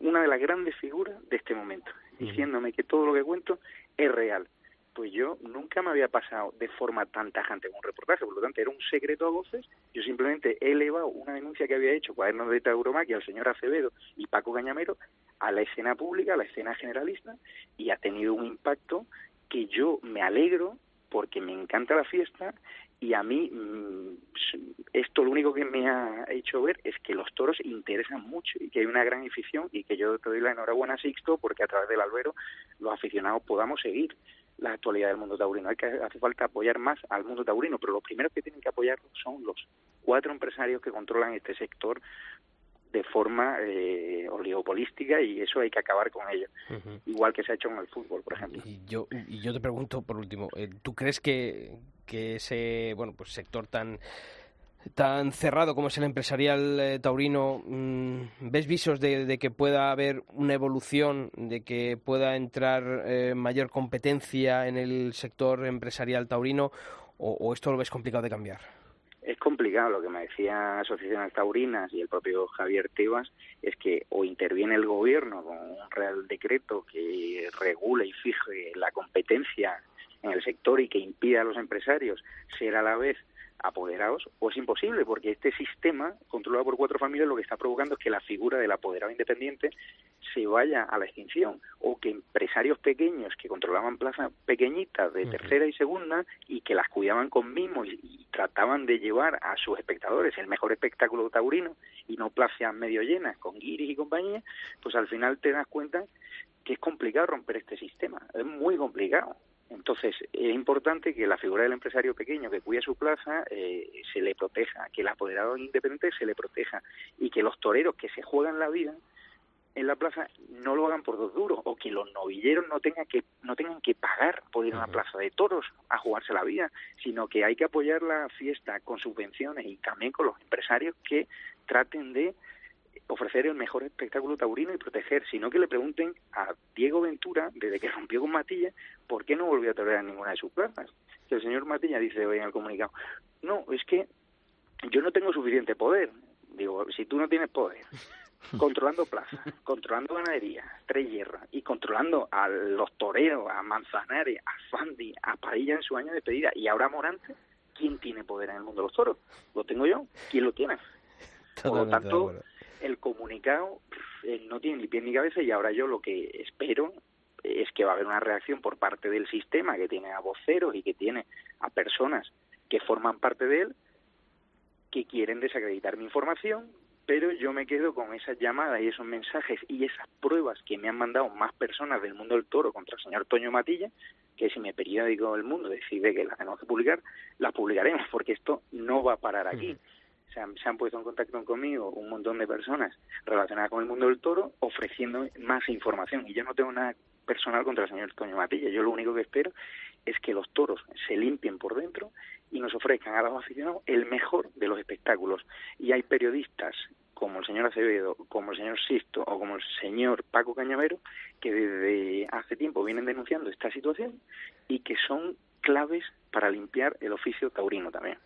una de las grandes figuras de este momento, diciéndome que todo lo que cuento es real. Pues yo nunca me había pasado de forma tan tajante con un reportaje, por lo tanto era un secreto a voces. Yo simplemente he elevado una denuncia que había hecho Cuadernos de Tauromaquia al señor Acevedo y Paco Cañamero a la escena pública, a la escena generalista, y ha tenido un impacto que yo me alegro porque me encanta la fiesta y a mí mmm, esto lo único que me ha hecho ver es que los toros interesan mucho y que hay una gran afición y que yo te doy la enhorabuena Sixto porque a través del albero los aficionados podamos seguir la actualidad del mundo taurino. Hay que hace falta apoyar más al mundo taurino, pero los primeros que tienen que apoyarlo son los cuatro empresarios que controlan este sector de forma eh, oligopolística y eso hay que acabar con ello. Uh -huh. Igual que se ha hecho en el fútbol, por ejemplo. Y yo, y yo te pregunto, por último, eh, ¿tú crees que, que ese bueno pues sector tan tan cerrado como es el empresarial eh, taurino, mmm, ¿ves visos de, de, que pueda haber una evolución, de que pueda entrar eh, mayor competencia en el sector empresarial taurino o, o esto lo ves complicado de cambiar? Es complicado. Lo que me decía Asociaciones Taurinas y el propio Javier Tebas es que o interviene el gobierno con un real decreto que regule y fije la competencia en el sector y que impida a los empresarios ser a la vez apoderados o es imposible porque este sistema controlado por cuatro familias lo que está provocando es que la figura del apoderado independiente se vaya a la extinción o que empresarios pequeños que controlaban plazas pequeñitas de tercera y segunda y que las cuidaban con mimo y, y trataban de llevar a sus espectadores el mejor espectáculo taurino y no plazas medio llenas con guiris y compañía, pues al final te das cuenta que es complicado romper este sistema, es muy complicado. Entonces, es importante que la figura del empresario pequeño que cuida su plaza eh, se le proteja, que el apoderado independiente se le proteja y que los toreros que se juegan la vida en la plaza no lo hagan por dos duros o que los novilleros no tengan que no tengan que pagar por ir a una plaza de toros a jugarse la vida, sino que hay que apoyar la fiesta con subvenciones y también con los empresarios que traten de ofrecer el mejor espectáculo taurino y proteger, sino que le pregunten a Diego Ventura, desde que rompió con Matilla, ¿por qué no volvió a torear ninguna de sus plazas? El señor Matilla dice hoy en el comunicado, no, es que yo no tengo suficiente poder. Digo, si tú no tienes poder, controlando plazas, controlando ganadería, tres hierras, y controlando a los toreros, a Manzanares, a Fandi, a Padilla en su año de despedida, y ahora Morante, ¿quién tiene poder en el mundo de los toros? ¿Lo tengo yo? ¿Quién lo tiene? Por lo tanto. El comunicado no tiene ni pie ni cabeza y ahora yo lo que espero es que va a haber una reacción por parte del sistema que tiene a voceros y que tiene a personas que forman parte de él que quieren desacreditar mi información, pero yo me quedo con esas llamadas y esos mensajes y esas pruebas que me han mandado más personas del mundo del toro contra el señor Toño Matilla, que si mi periódico El Mundo decide que las tenemos que publicar, las publicaremos, porque esto no va a parar aquí. Se han, se han puesto en contacto conmigo un montón de personas relacionadas con el mundo del toro ofreciendo más información. Y yo no tengo nada personal contra el señor Toño Matilla. Yo lo único que espero es que los toros se limpien por dentro y nos ofrezcan a los aficionados el mejor de los espectáculos. Y hay periodistas como el señor Acevedo, como el señor Sisto o como el señor Paco Cañavero que desde hace tiempo vienen denunciando esta situación y que son claves para limpiar el oficio taurino también.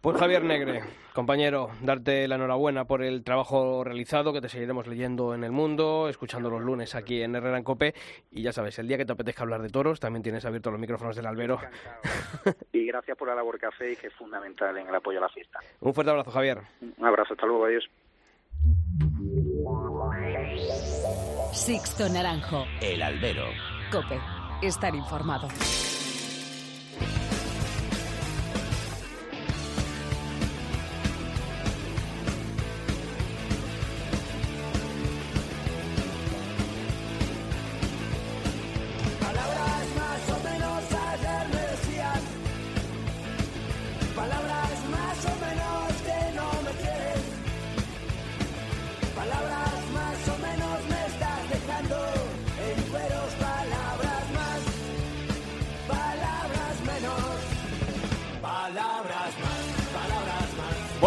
Pues Javier Negre, compañero, darte la enhorabuena por el trabajo realizado, que te seguiremos leyendo en El Mundo, escuchando los lunes aquí en Herrera en Cope. Y ya sabes, el día que te apetezca hablar de toros, también tienes abiertos los micrófonos del albero. Y gracias por la labor que hacéis, que es fundamental en el apoyo a la fiesta. Un fuerte abrazo, Javier. Un abrazo, hasta luego, adiós. Sixto Naranjo. El albero. Cope. Estar informado.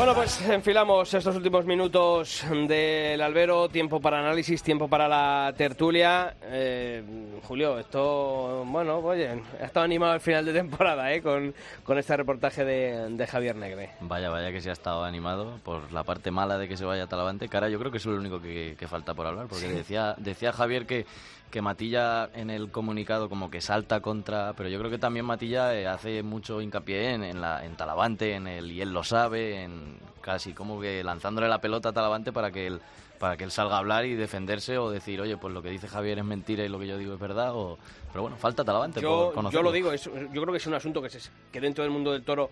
Bueno, pues enfilamos estos últimos minutos del albero, tiempo para análisis, tiempo para la tertulia. Eh, Julio, esto, bueno, oye, ha estado animado el final de temporada, ¿eh? Con, con este reportaje de, de Javier Negre. Vaya, vaya que se ha estado animado por la parte mala de que se vaya a Talavante. Cara, yo creo que eso es lo único que, que falta por hablar, porque decía, decía Javier que, que Matilla en el comunicado como que salta contra, pero yo creo que también Matilla eh, hace mucho hincapié en, en, la, en Talavante, en el y él lo sabe, en casi como que lanzándole la pelota a Talavante para que él para que él salga a hablar y defenderse o decir, oye, pues lo que dice Javier es mentira y lo que yo digo es verdad, o... pero bueno, falta Talavante Yo, yo lo digo, es- yo creo que es un asunto que, se, que dentro del mundo del toro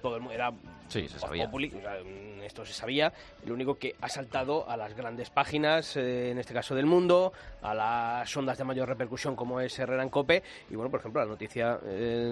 todo el era Sí, se sabía. populi, o sea, mm, esto se sabía. Lo único que ha saltado a las grandes páginas, eh, en este caso del mundo, a las ondas de mayor repercusión como es Herrera en Cope. Y bueno, por ejemplo, la noticia eh,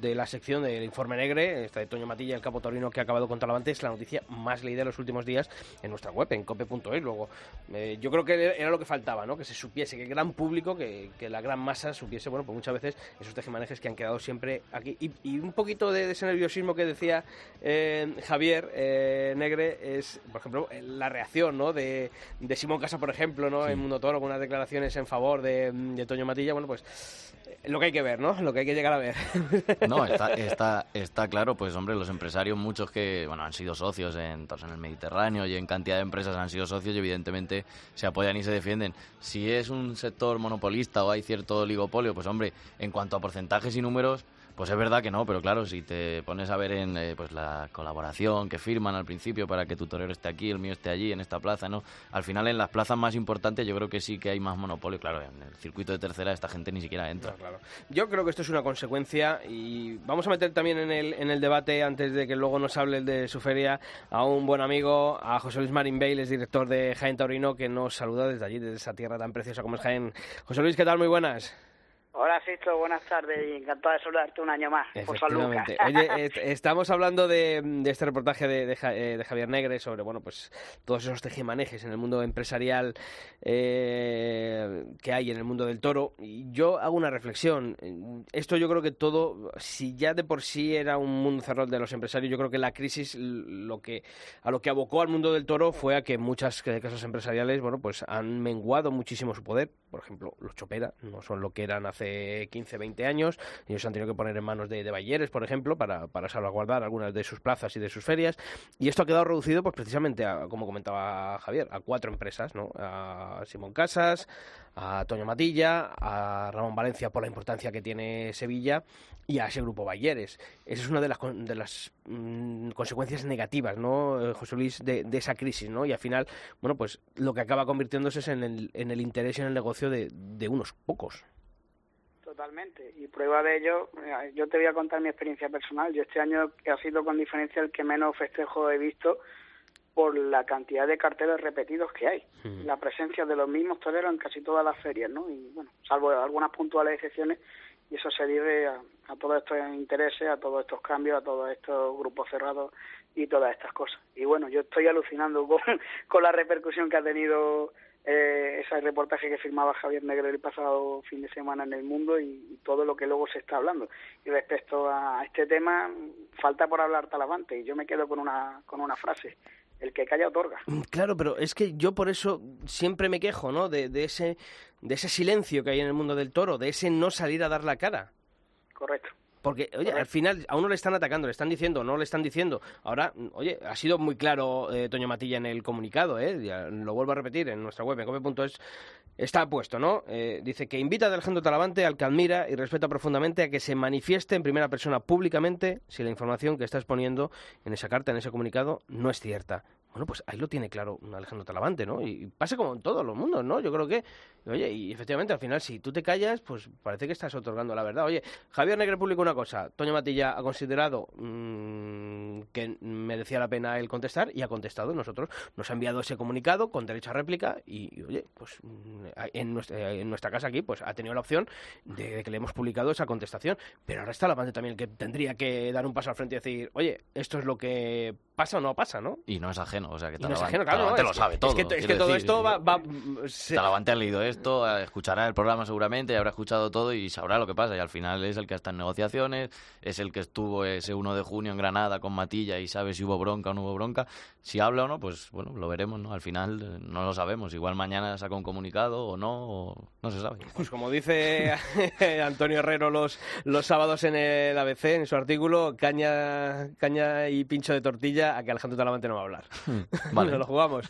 de la sección del Informe Negre, esta de Toño Matilla, el capo taurino que ha acabado con Talavante, es la noticia más leída de los últimos días en nuestra web, en cope.es. Luego, eh, yo creo que era lo que faltaba, ¿no? Que se supiese, que el gran público, que, que la gran masa supiese, bueno, pues muchas veces esos tejemanejes que han quedado siempre aquí. Y, y un poquito de, de ese nerviosismo que decía eh, Javier eh, Negre es, por ejemplo, la reacción, ¿no? De, de Simón Casa, por ejemplo, ¿no? En Mundo Toro, con unas declaraciones en favor de, de Toño Matilla. Bueno, pues eh, lo que hay que ver, ¿no? Lo que hay que llegar a ver. No, está, está, está claro, pues hombre, los empresarios, muchos que bueno han sido socios en, en el Mediterráneo y en cantidad de empresas han sido socios y evidentemente se apoyan y se defienden. Si es un sector monopolista o hay cierto oligopolio, pues hombre, en cuanto a porcentajes y números, pues es verdad que no, pero claro, si te pones a ver en eh, pues la colaboración que firman al principio para que tu torero esté aquí, el mío esté allí, en esta plaza, ¿no? Al final en las plazas más importantes yo creo que sí que hay más monopolio, claro, en el circuito de tercera esta gente ni siquiera entra. Claro. Yo creo que esto es una consecuencia y vamos a meter también en el, en el debate, antes de que luego nos hable de su feria, a un buen amigo, a José Luis Marín Bailes, director de Jaén Taurino, que nos saluda desde allí, desde esa tierra tan preciosa como es Jaén. José Luis, ¿qué tal? Muy buenas. Hola, Sisto, buenas tardes y encantado de saludarte un año más por San Lucas. Oye, est- estamos hablando de, este reportaje eh, de Javier Negre sobre, bueno, pues todos esos tejemanejes en el mundo empresarial eh, que hay en el mundo del toro. Y yo hago una reflexión. Esto yo creo que todo, si ya de por sí era un mundo cerrado de los empresarios, yo creo que la crisis lo que a lo que abocó al mundo del toro fue a que muchas casas empresariales, bueno, pues han menguado muchísimo su poder. Por ejemplo, los Chopera no son lo que eran hace 15, 20 años. Ellos han tenido que poner en manos de, de Bayeres, por ejemplo, para, para salvaguardar algunas de sus plazas y de sus ferias. Y esto ha quedado reducido, pues precisamente, a, como comentaba Javier, a cuatro empresas, ¿no? A Simón Casas, a Toño Matilla, a Ramón Valencia por la importancia que tiene Sevilla y a ese grupo Bayeres. Esa es una de las, de las mm, consecuencias negativas, ¿no, eh, José Luis, de, esa crisis, ¿no? Y al final, bueno, pues lo que acaba convirtiéndose es en el, en el interés y en el negocio de, de unos pocos. Totalmente. Y prueba de ello, yo te voy a contar mi experiencia personal. Yo este año ha sido con diferencia el que menos festejo he visto por la cantidad de carteles repetidos que hay, la presencia de los mismos toreros en casi todas las ferias, ¿no? Y bueno, salvo algunas puntuales excepciones, y eso se debe a, todos estos intereses, a todos estos cambios, a todos estos grupos cerrados y todas estas cosas. Y bueno, yo estoy alucinando con, con la repercusión que ha tenido eh, ese reportaje que firmaba Javier Negro el pasado fin de semana en el mundo y, todo lo que luego se está hablando. Y respecto a este tema, falta por hablar talavante y yo me quedo con una, con una frase el que calla otorga. Mm, claro, pero es que yo por eso siempre me quejo, ¿no? De, de, ese, de ese silencio que hay en el mundo del toro, de ese no salir a dar la cara. Correcto. Porque, oye, al final a uno le están atacando, le están diciendo, no le están diciendo. Ahora, oye, ha sido muy claro eh, Toño Matilla en el comunicado, ¿eh? lo vuelvo a repetir, en nuestra web, en cope.es, está puesto, ¿no? Eh, dice que invita a Alejandro Talavante al que admira y respeta profundamente a que se manifieste en primera persona públicamente si la información que está exponiendo en esa carta, en ese comunicado, no es cierta. Bueno, pues ahí lo tiene claro Alejandro Talavante, ¿no? Y pasa como en todos los mundos, ¿no? Yo creo que, oye, y efectivamente al final si tú te callas, pues parece que estás otorgando la verdad. Oye, Javier Negre publicó una cosa, Toño Matilla ha considerado mmm, que merecía la pena el contestar y ha contestado. Nosotros nos ha enviado ese comunicado con derecho a réplica y, oye, pues mm, en nuestra, en nuestra casa aquí, pues ha tenido la opción de, que le hemos publicado esa contestación. Pero ahora está Talavante también que tendría que dar un paso al frente y decir, oye, esto es lo que pasa o no pasa, ¿no? Y no es ajeno o sea que te lo sabe todo. Es que, todo esto va... va Talavante ha leído esto, escuchará el programa seguramente, y habrá escuchado todo y sabrá lo que pasa. Y al final es el que está en negociaciones, es el que estuvo ese 1 de junio en Granada con Matilla y sabe si hubo bronca o no hubo bronca. Si habla o no, pues bueno, lo veremos, ¿no? Al final eh, no lo sabemos. Igual mañana saca un comunicado o no, o no se sabe. Pues como dice Antonio Herrero los, los sábados en el ABC, en su artículo, caña, caña y pincho de tortilla, a que Alejandro Talavante no va a hablar. Vale. lo jugamos.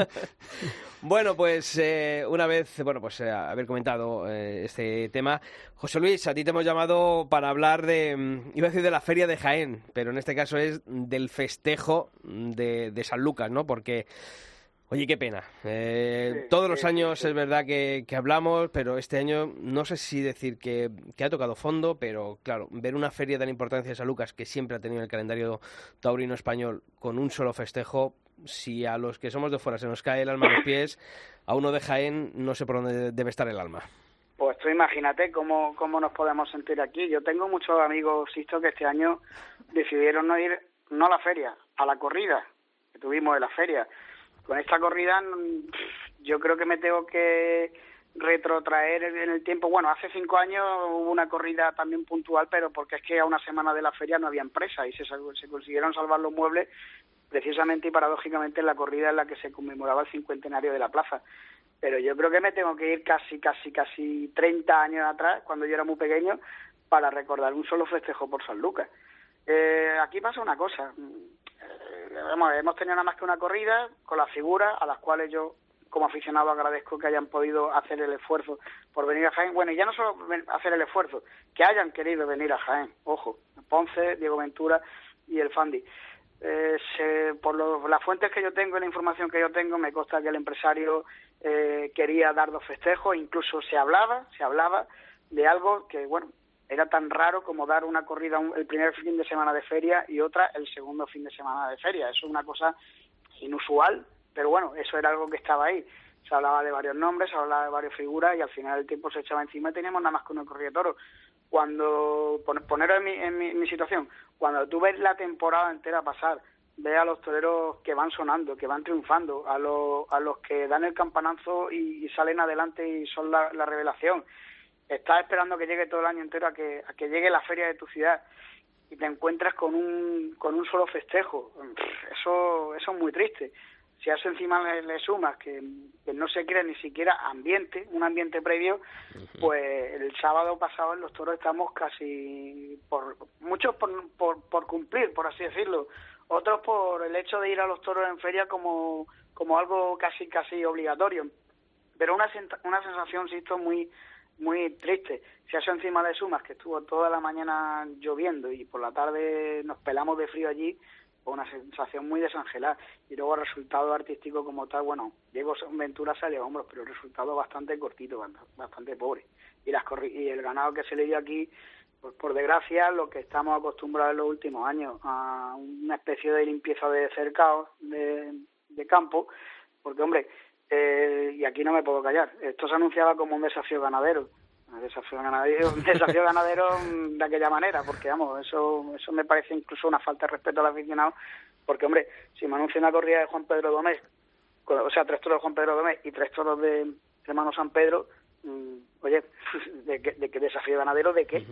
bueno, pues eh, una vez, bueno, pues eh, haber comentado eh, este tema, José Luis, a ti te hemos llamado para hablar de, mm, iba a decir de la feria de Jaén, pero en este caso es del festejo de, de San Lucas, ¿no? Porque Oye, qué pena. Eh, todos los años es verdad que, hablamos, pero este año no sé si decir que, ha tocado fondo, pero claro, ver una feria tan importancia de San Lucas, que siempre ha tenido el calendario taurino español, con un solo festejo, si a los que somos de fuera se nos cae el alma a los pies, a uno de Jaén no sé por dónde debe estar el alma. Pues tú imagínate cómo, cómo nos podemos sentir aquí. Yo tengo muchos amigos, Sisto, que este año decidieron no ir, no a la feria, a la corrida que tuvimos en la feria con esta corrida yo creo que me tengo que retrotraer en el tiempo. Bueno, hace cinco años hubo una corrida también puntual, pero porque es que a una semana de la feria no había empresa y se, se consiguieron salvar los muebles precisamente y paradójicamente en la corrida en la que se conmemoraba el cincuentenario de la plaza. Pero yo creo que me tengo que ir casi, casi, casi 30 años atrás, cuando yo era muy pequeño, para recordar un solo festejo por San Lucas. Eh, aquí pasa una cosa hemos, tenido nada más que una corrida con las figuras a las cuales yo como aficionado agradezco que hayan podido hacer el esfuerzo por venir a Jaén. Bueno, y ya no solo hacer el esfuerzo, que hayan querido venir a Jaén. Ojo, Ponce, Diego Ventura y el Fandi. Eh, por las fuentes que yo tengo y la información que yo tengo, me consta que el empresario eh, quería dar dos festejos, incluso se hablaba, se hablaba de algo que, bueno, era tan raro como dar una corrida el primer fin de semana de feria y otra el segundo fin de semana de feria. Eso es una cosa inusual, pero bueno, eso era algo que estaba ahí. Se hablaba de varios nombres, se hablaba de varias figuras y al final el tiempo se echaba encima y teníamos nada más que una corrida de toro. Cuando, poneros en mi, en mi, situación, cuando tú ves la temporada entera pasar ve a los toreros que van sonando, que van triunfando, a, los a los que dan el campanazo y, salen adelante y son la, revelación. Estás esperando que llegue todo el año entero a que, a que llegue la feria de tu ciudad y te encuentras con un, con un solo festejo. Eso, eso es muy triste. Si a eso encima le, sumas que, no se crea ni siquiera ambiente, un ambiente previo, pues el sábado pasado en los toros estamos casi, por muchos por, por, por cumplir, por así decirlo, otros por el hecho de ir a los toros en feria como, como algo casi casi obligatorio. Pero una, una sensación, insisto, muy muy triste. A eso encima de sumas que estuvo toda la mañana lloviendo y por la tarde nos pelamos de frío allí, fue una sensación muy desangelada. Y luego el resultado artístico como tal, bueno, Diego Ventura sale a hombros, pero el resultado bastante cortito, bastante pobre. Y, las y el ganado que se le dio aquí pues por desgracia, lo que estamos acostumbrados en los últimos años, a una especie de limpieza de cercados de, campo, porque, hombre, eh, y aquí no me puedo callar, esto se anunciaba como un desafío ganadero, un desafío ganadero, un desafío ganadero de aquella manera, porque, vamos, eso, eso me parece incluso una falta de respeto al aficionado, porque, hombre, si me anuncia una corrida de Juan Pedro Domés, o sea, tres toros de Juan Pedro Domés y tres toros de hermano San Pedro, mm, oye, ¿de qué, de qué desafío ganadero? ¿De qué?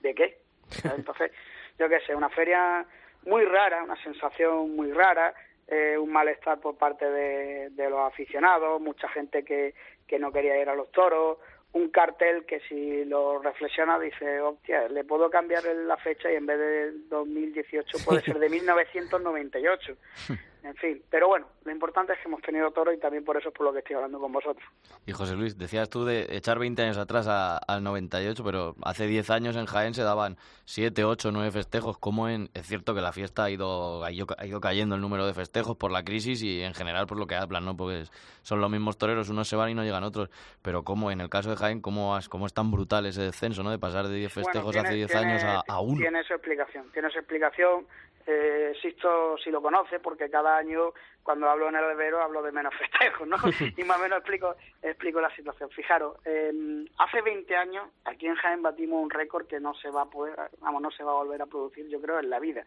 ¿de qué? Entonces, yo qué sé, una feria muy rara, una sensación muy rara, eh, un malestar por parte de, de, los aficionados, mucha gente que, que no quería ir a los toros, un cartel que si lo reflexiona dice, hostia, le puedo cambiar la fecha y en vez de 2018 puede ser de 1998. En fin, pero bueno, lo importante es que hemos tenido toro y también por eso es por lo que estoy hablando con vosotros. Y José Luis, decías tú de echar 20 años atrás al 98, pero hace 10 años en Jaén se daban 7, 8, 9 festejos. ¿Cómo en, es cierto que la fiesta ha ido, ha ido, ha ido cayendo el número de festejos por la crisis y en general por lo que hablan, ¿no? Porque son los mismos toreros, unos se van y no llegan otros. Pero ¿cómo en el caso de Jaén, cómo, cómo es tan brutal ese descenso, ¿no? De pasar de 10 festejos hace 10 años a, a uno. Tiene su explicación, tiene su explicación eh, Sisto si lo conoce, porque cada año cuando hablo en el albero hablo de menos festejos, ¿no? y más o menos explico, explico la situación. Fijaros, eh, hace 20 años aquí en Jaén batimos un récord que no se va a poder, vamos, no se va a volver a producir, yo creo, en la vida.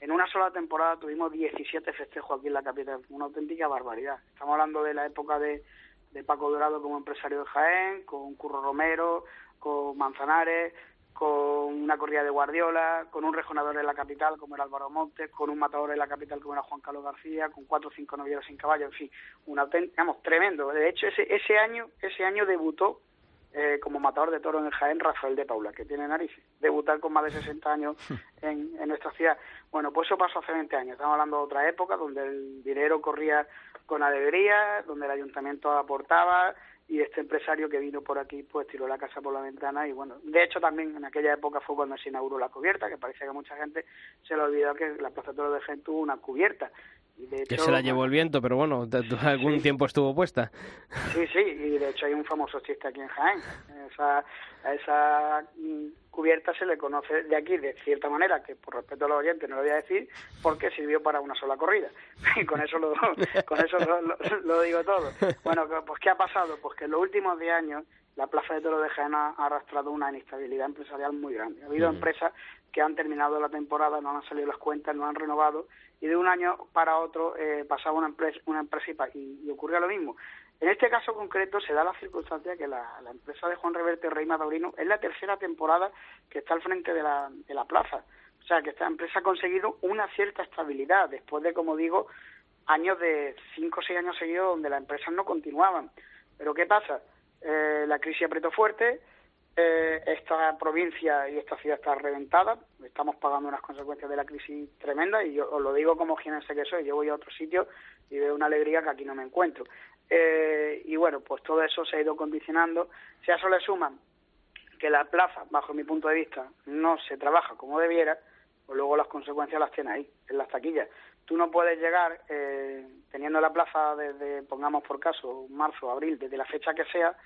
En una sola temporada tuvimos 17 festejos aquí en la capital, una auténtica barbaridad. Estamos hablando de la época de, de Paco Dorado como empresario de Jaén, con Curro Romero, con Manzanares, con una corrida de Guardiola, con un rejonador en la capital como era Álvaro Montes, con un matador en la capital como era Juan Carlos García, con cuatro o cinco novilleros sin caballo, en fin, un digamos, tremendo. De hecho, ese, ese año ese año debutó eh, como matador de toro en el Jaén Rafael de Paula, que tiene narices. Debutar con más de 60 años en, en nuestra ciudad. Bueno, pues eso pasó hace 20 años. Estamos hablando de otra época donde el dinero corría con alegría, donde el ayuntamiento aportaba, y este empresario que vino por aquí pues tiró la casa por la ventana y bueno, de hecho también en aquella época fue cuando se inauguró la cubierta, que parece que mucha gente se le olvidó que la Plaza de de Jaén tuvo una cubierta. Que se la llevó el viento, pero bueno, algún tiempo estuvo puesta. Sí, sí, y de hecho hay un famoso chiste aquí en Jaén. Esa, esa mm, cubierta se le conoce de aquí de cierta manera, que por respeto a los oyentes no lo voy a decir, porque sirvió para una sola corrida. Y con eso lo, con eso lo, digo todo. Bueno, pues ¿qué ha pasado? Pues que en los últimos 10 años la Plaza de Toro de Jaén ha arrastrado una inestabilidad empresarial muy grande. Ha habido empresas que han terminado la temporada, no han salido las cuentas, no han renovado, y de un año para otro eh, pasaba una empresa, una empresa y, y ocurría lo mismo. En este caso concreto se da la circunstancia que la, empresa de Juan Reverte Rey Madaurino es la tercera temporada que está al frente de la, de la plaza. O sea, que esta empresa ha conseguido una cierta estabilidad después de, como digo, años de cinco o seis años seguidos donde las empresas no continuaban. Pero ¿qué pasa? Eh, la crisis apretó fuerte, eh, esta provincia y esta ciudad está reventada, estamos pagando unas consecuencias de la crisis tremendas y yo os lo digo como sé que soy, yo voy a otro sitio y veo una alegría que aquí no me encuentro. Eh, y bueno, pues todo eso se ha ido condicionando. Si a eso le suman que la plaza, bajo mi punto de vista, no se trabaja como debiera, pues luego las consecuencias las tiene ahí, en las taquillas. Tú no puedes llegar eh, teniendo la plaza desde, pongamos por caso, marzo, abril, desde la fecha que sea,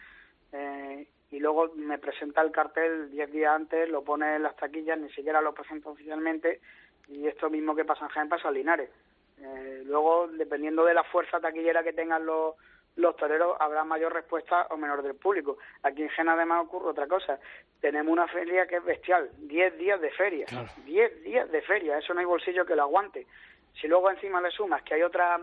eh, y luego me presenta el cartel diez días antes, lo pone en las taquillas, ni siquiera lo presenta oficialmente, y esto mismo que pasa en Jaén pasa en Linares. Eh, luego, dependiendo de la fuerza taquillera que tengan los, los toreros, habrá mayor respuesta o menor del público. Aquí en Jaén además ocurre otra cosa. Tenemos una feria que es bestial, 10 días de feria, 10 días de feria, eso no hay bolsillo que lo aguante. Si luego encima le sumas que hay otra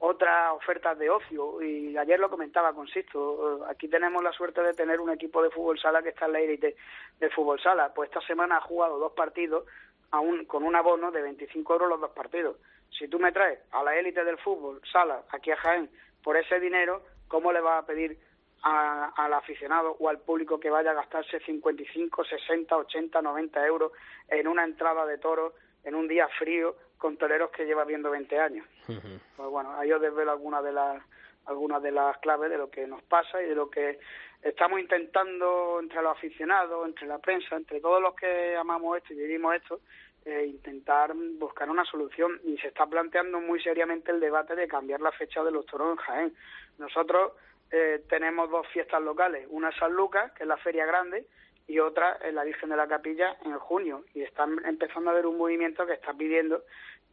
otras ofertas de ocio y ayer lo comentaba con Sisto, aquí tenemos la suerte de tener un equipo de fútbol sala que está en la élite de fútbol sala, pues esta semana ha jugado dos partidos aún con un abono de 25 euros los dos partidos. Si tú me traes a la élite del fútbol sala aquí a Jaén por ese dinero, ¿cómo le vas a pedir a- al aficionado o al público que vaya a gastarse 55, 60, 80, 90 euros en una entrada de toros en un día frío con toreros que lleva viendo 20 años? Pues bueno, ahí os desvelo algunas de las algunas de las claves de lo que nos pasa y de lo que estamos intentando entre los aficionados, entre la prensa, entre todos los que amamos esto y vivimos esto, eh, intentar buscar una solución y se está planteando muy seriamente el debate de cambiar la fecha de los toros en Jaén. Nosotros eh, tenemos dos fiestas locales, una San Lucas, que es la feria grande, y otra en la Virgen de la Capilla en junio. Y están empezando a haber un movimiento que está pidiendo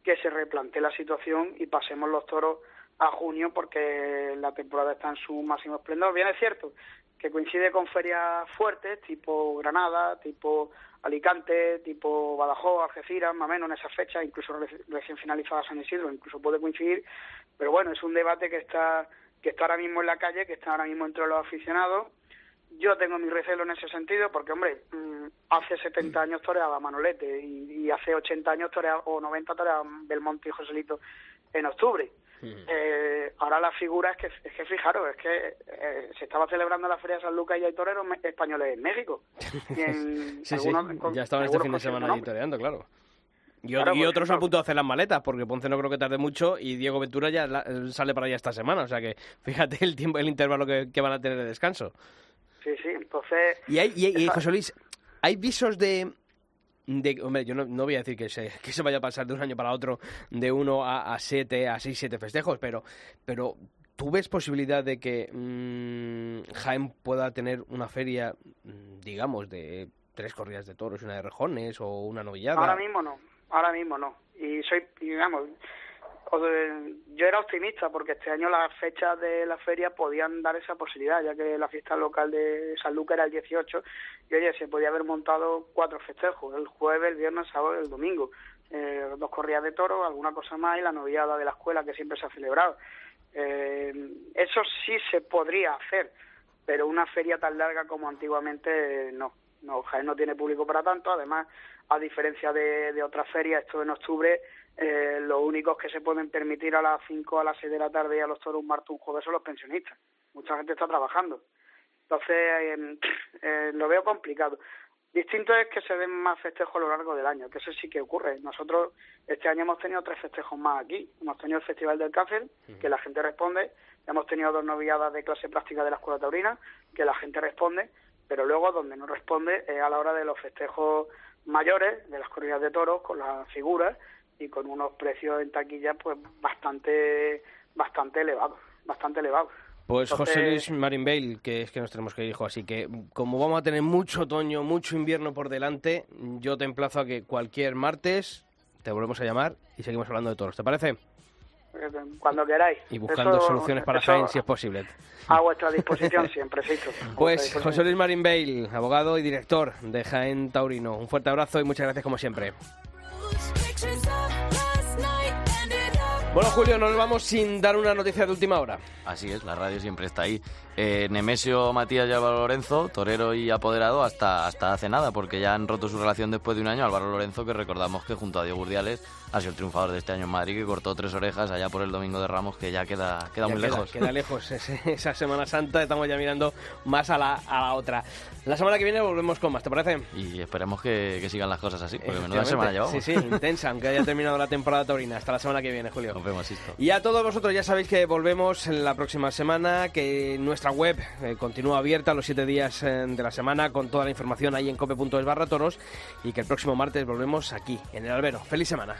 que se replantee la situación y pasemos los toros a junio porque la temporada está en su máximo esplendor. Bien es cierto que coincide con ferias fuertes, tipo Granada, tipo Alicante, tipo Badajoz, Algeciras, más o menos en esas fechas, incluso reci- recién finalizada San Isidro, incluso puede coincidir, pero bueno, es un debate que está que está ahora mismo en la calle, que está ahora mismo entre los aficionados. Yo tengo mi recelo en ese sentido, porque, hombre, mm, hace 70 años toreaba Manolete y, y hace 80 años toreaba, o 90 toreaba Belmonte y Joselito en octubre. Eh, ahora la figura es que, es que fijaros, es que eh, se estaba celebrando la Feria de San Lucas y hay toreros españoles en México. Y en Sí, sí, algunos- con- ya estaban este fin de semana nombre. editoreando, claro. Y, Claro, y por otros a punto de hacer las maletas, porque Ponce no creo que tarde mucho y Diego Ventura ya la- sale para allá esta semana. O sea que fíjate el tiempo, el intervalo que, que van a tener de descanso. Sí, sí, entonces... Y, hay, y, José Luis, ¿hay visos de, de... Hombre, yo no, no voy a decir que se, que se vaya a pasar de un año para otro de uno a, a siete, a seis, siete festejos, pero, pero ¿tú ves posibilidad de que mm, Jaén pueda tener una feria, mm, digamos, de tres corridas de toros y una de rejones o una novillada? Ahora mismo no, ahora mismo no. Y soy, digamos, yo era optimista porque este año las fechas de la feria podían dar esa posibilidad, ya que la fiesta local de San Lucas era el 18 y oye, se podía haber montado cuatro festejos, el jueves, el viernes, el sábado y el domingo. Eh, dos corridas de toros, alguna cosa más y la novillada de la escuela que siempre se ha celebrado. Eh, eso sí se podría hacer, pero una feria tan larga como antiguamente no. No, Jaén no tiene público para tanto. Además, a diferencia de, de otras ferias, esto en octubre, eh, los únicos que se pueden permitir a las 5 a las 6 de la tarde y a los toros un martes un jueves son los pensionistas. Mucha gente está trabajando. Entonces, eh, eh, lo veo complicado. Distinto es que se den más festejos a lo largo del año, que eso sí que ocurre. Nosotros este año hemos tenido tres festejos más aquí. Hemos tenido el Festival del Cáncer, que la gente responde. Hemos tenido dos novilladas de clase práctica de la Escuela Taurina, que la gente responde. Pero luego, donde no responde, es a la hora de los festejos mayores, de las corridas de toros, con las figuras y con unos precios en taquilla pues bastante bastante elevados, bastante elevados. Pues José Luis Marín Bale, que es que nos tenemos que ir, hijo. Así que, como vamos a tener mucho otoño, mucho invierno por delante, yo te emplazo a que cualquier martes te volvemos a llamar y seguimos hablando de toros. ¿Te parece? Eh, Cuando queráis. Y buscando Eso- soluciones para Jaén, si es posible. A vuestra disposición siempre, vuestra Pues. José Luis Marín Bale, abogado y director de Jaén Taurino. Un fuerte abrazo y muchas gracias como siempre. Bueno, Julio, nos vamos sin dar una noticia de última hora. Así es, la radio siempre está ahí. Eh, Nemesio, Matías y Álvaro Lorenzo, torero y apoderado, hasta, hasta hace nada, porque ya han roto su relación después de un año. Álvaro Lorenzo, que recordamos que junto a Diego Urdiales ha sido el triunfador de este año en Madrid, que cortó tres orejas allá por el Domingo de Ramos, que ya queda, queda Ya muy queda, lejos. Queda lejos esa Semana Santa, estamos ya mirando más a la, a la otra. La semana que viene volvemos con más, ¿te parece? Y esperemos que, que sigan las cosas así, porque menuda semana llevamos. Sí, sí, intensa, aunque haya terminado la temporada taurina. Hasta la semana que viene, Julio. Nos vemos, Sisto. Y a todos vosotros ya sabéis que volvemos en la próxima semana, que nuestra web eh, continúa abierta los siete días eh, de la semana con toda la información ahí en cope.es barra toros y que el próximo martes volvemos aquí, en el albero. ¡Feliz semana!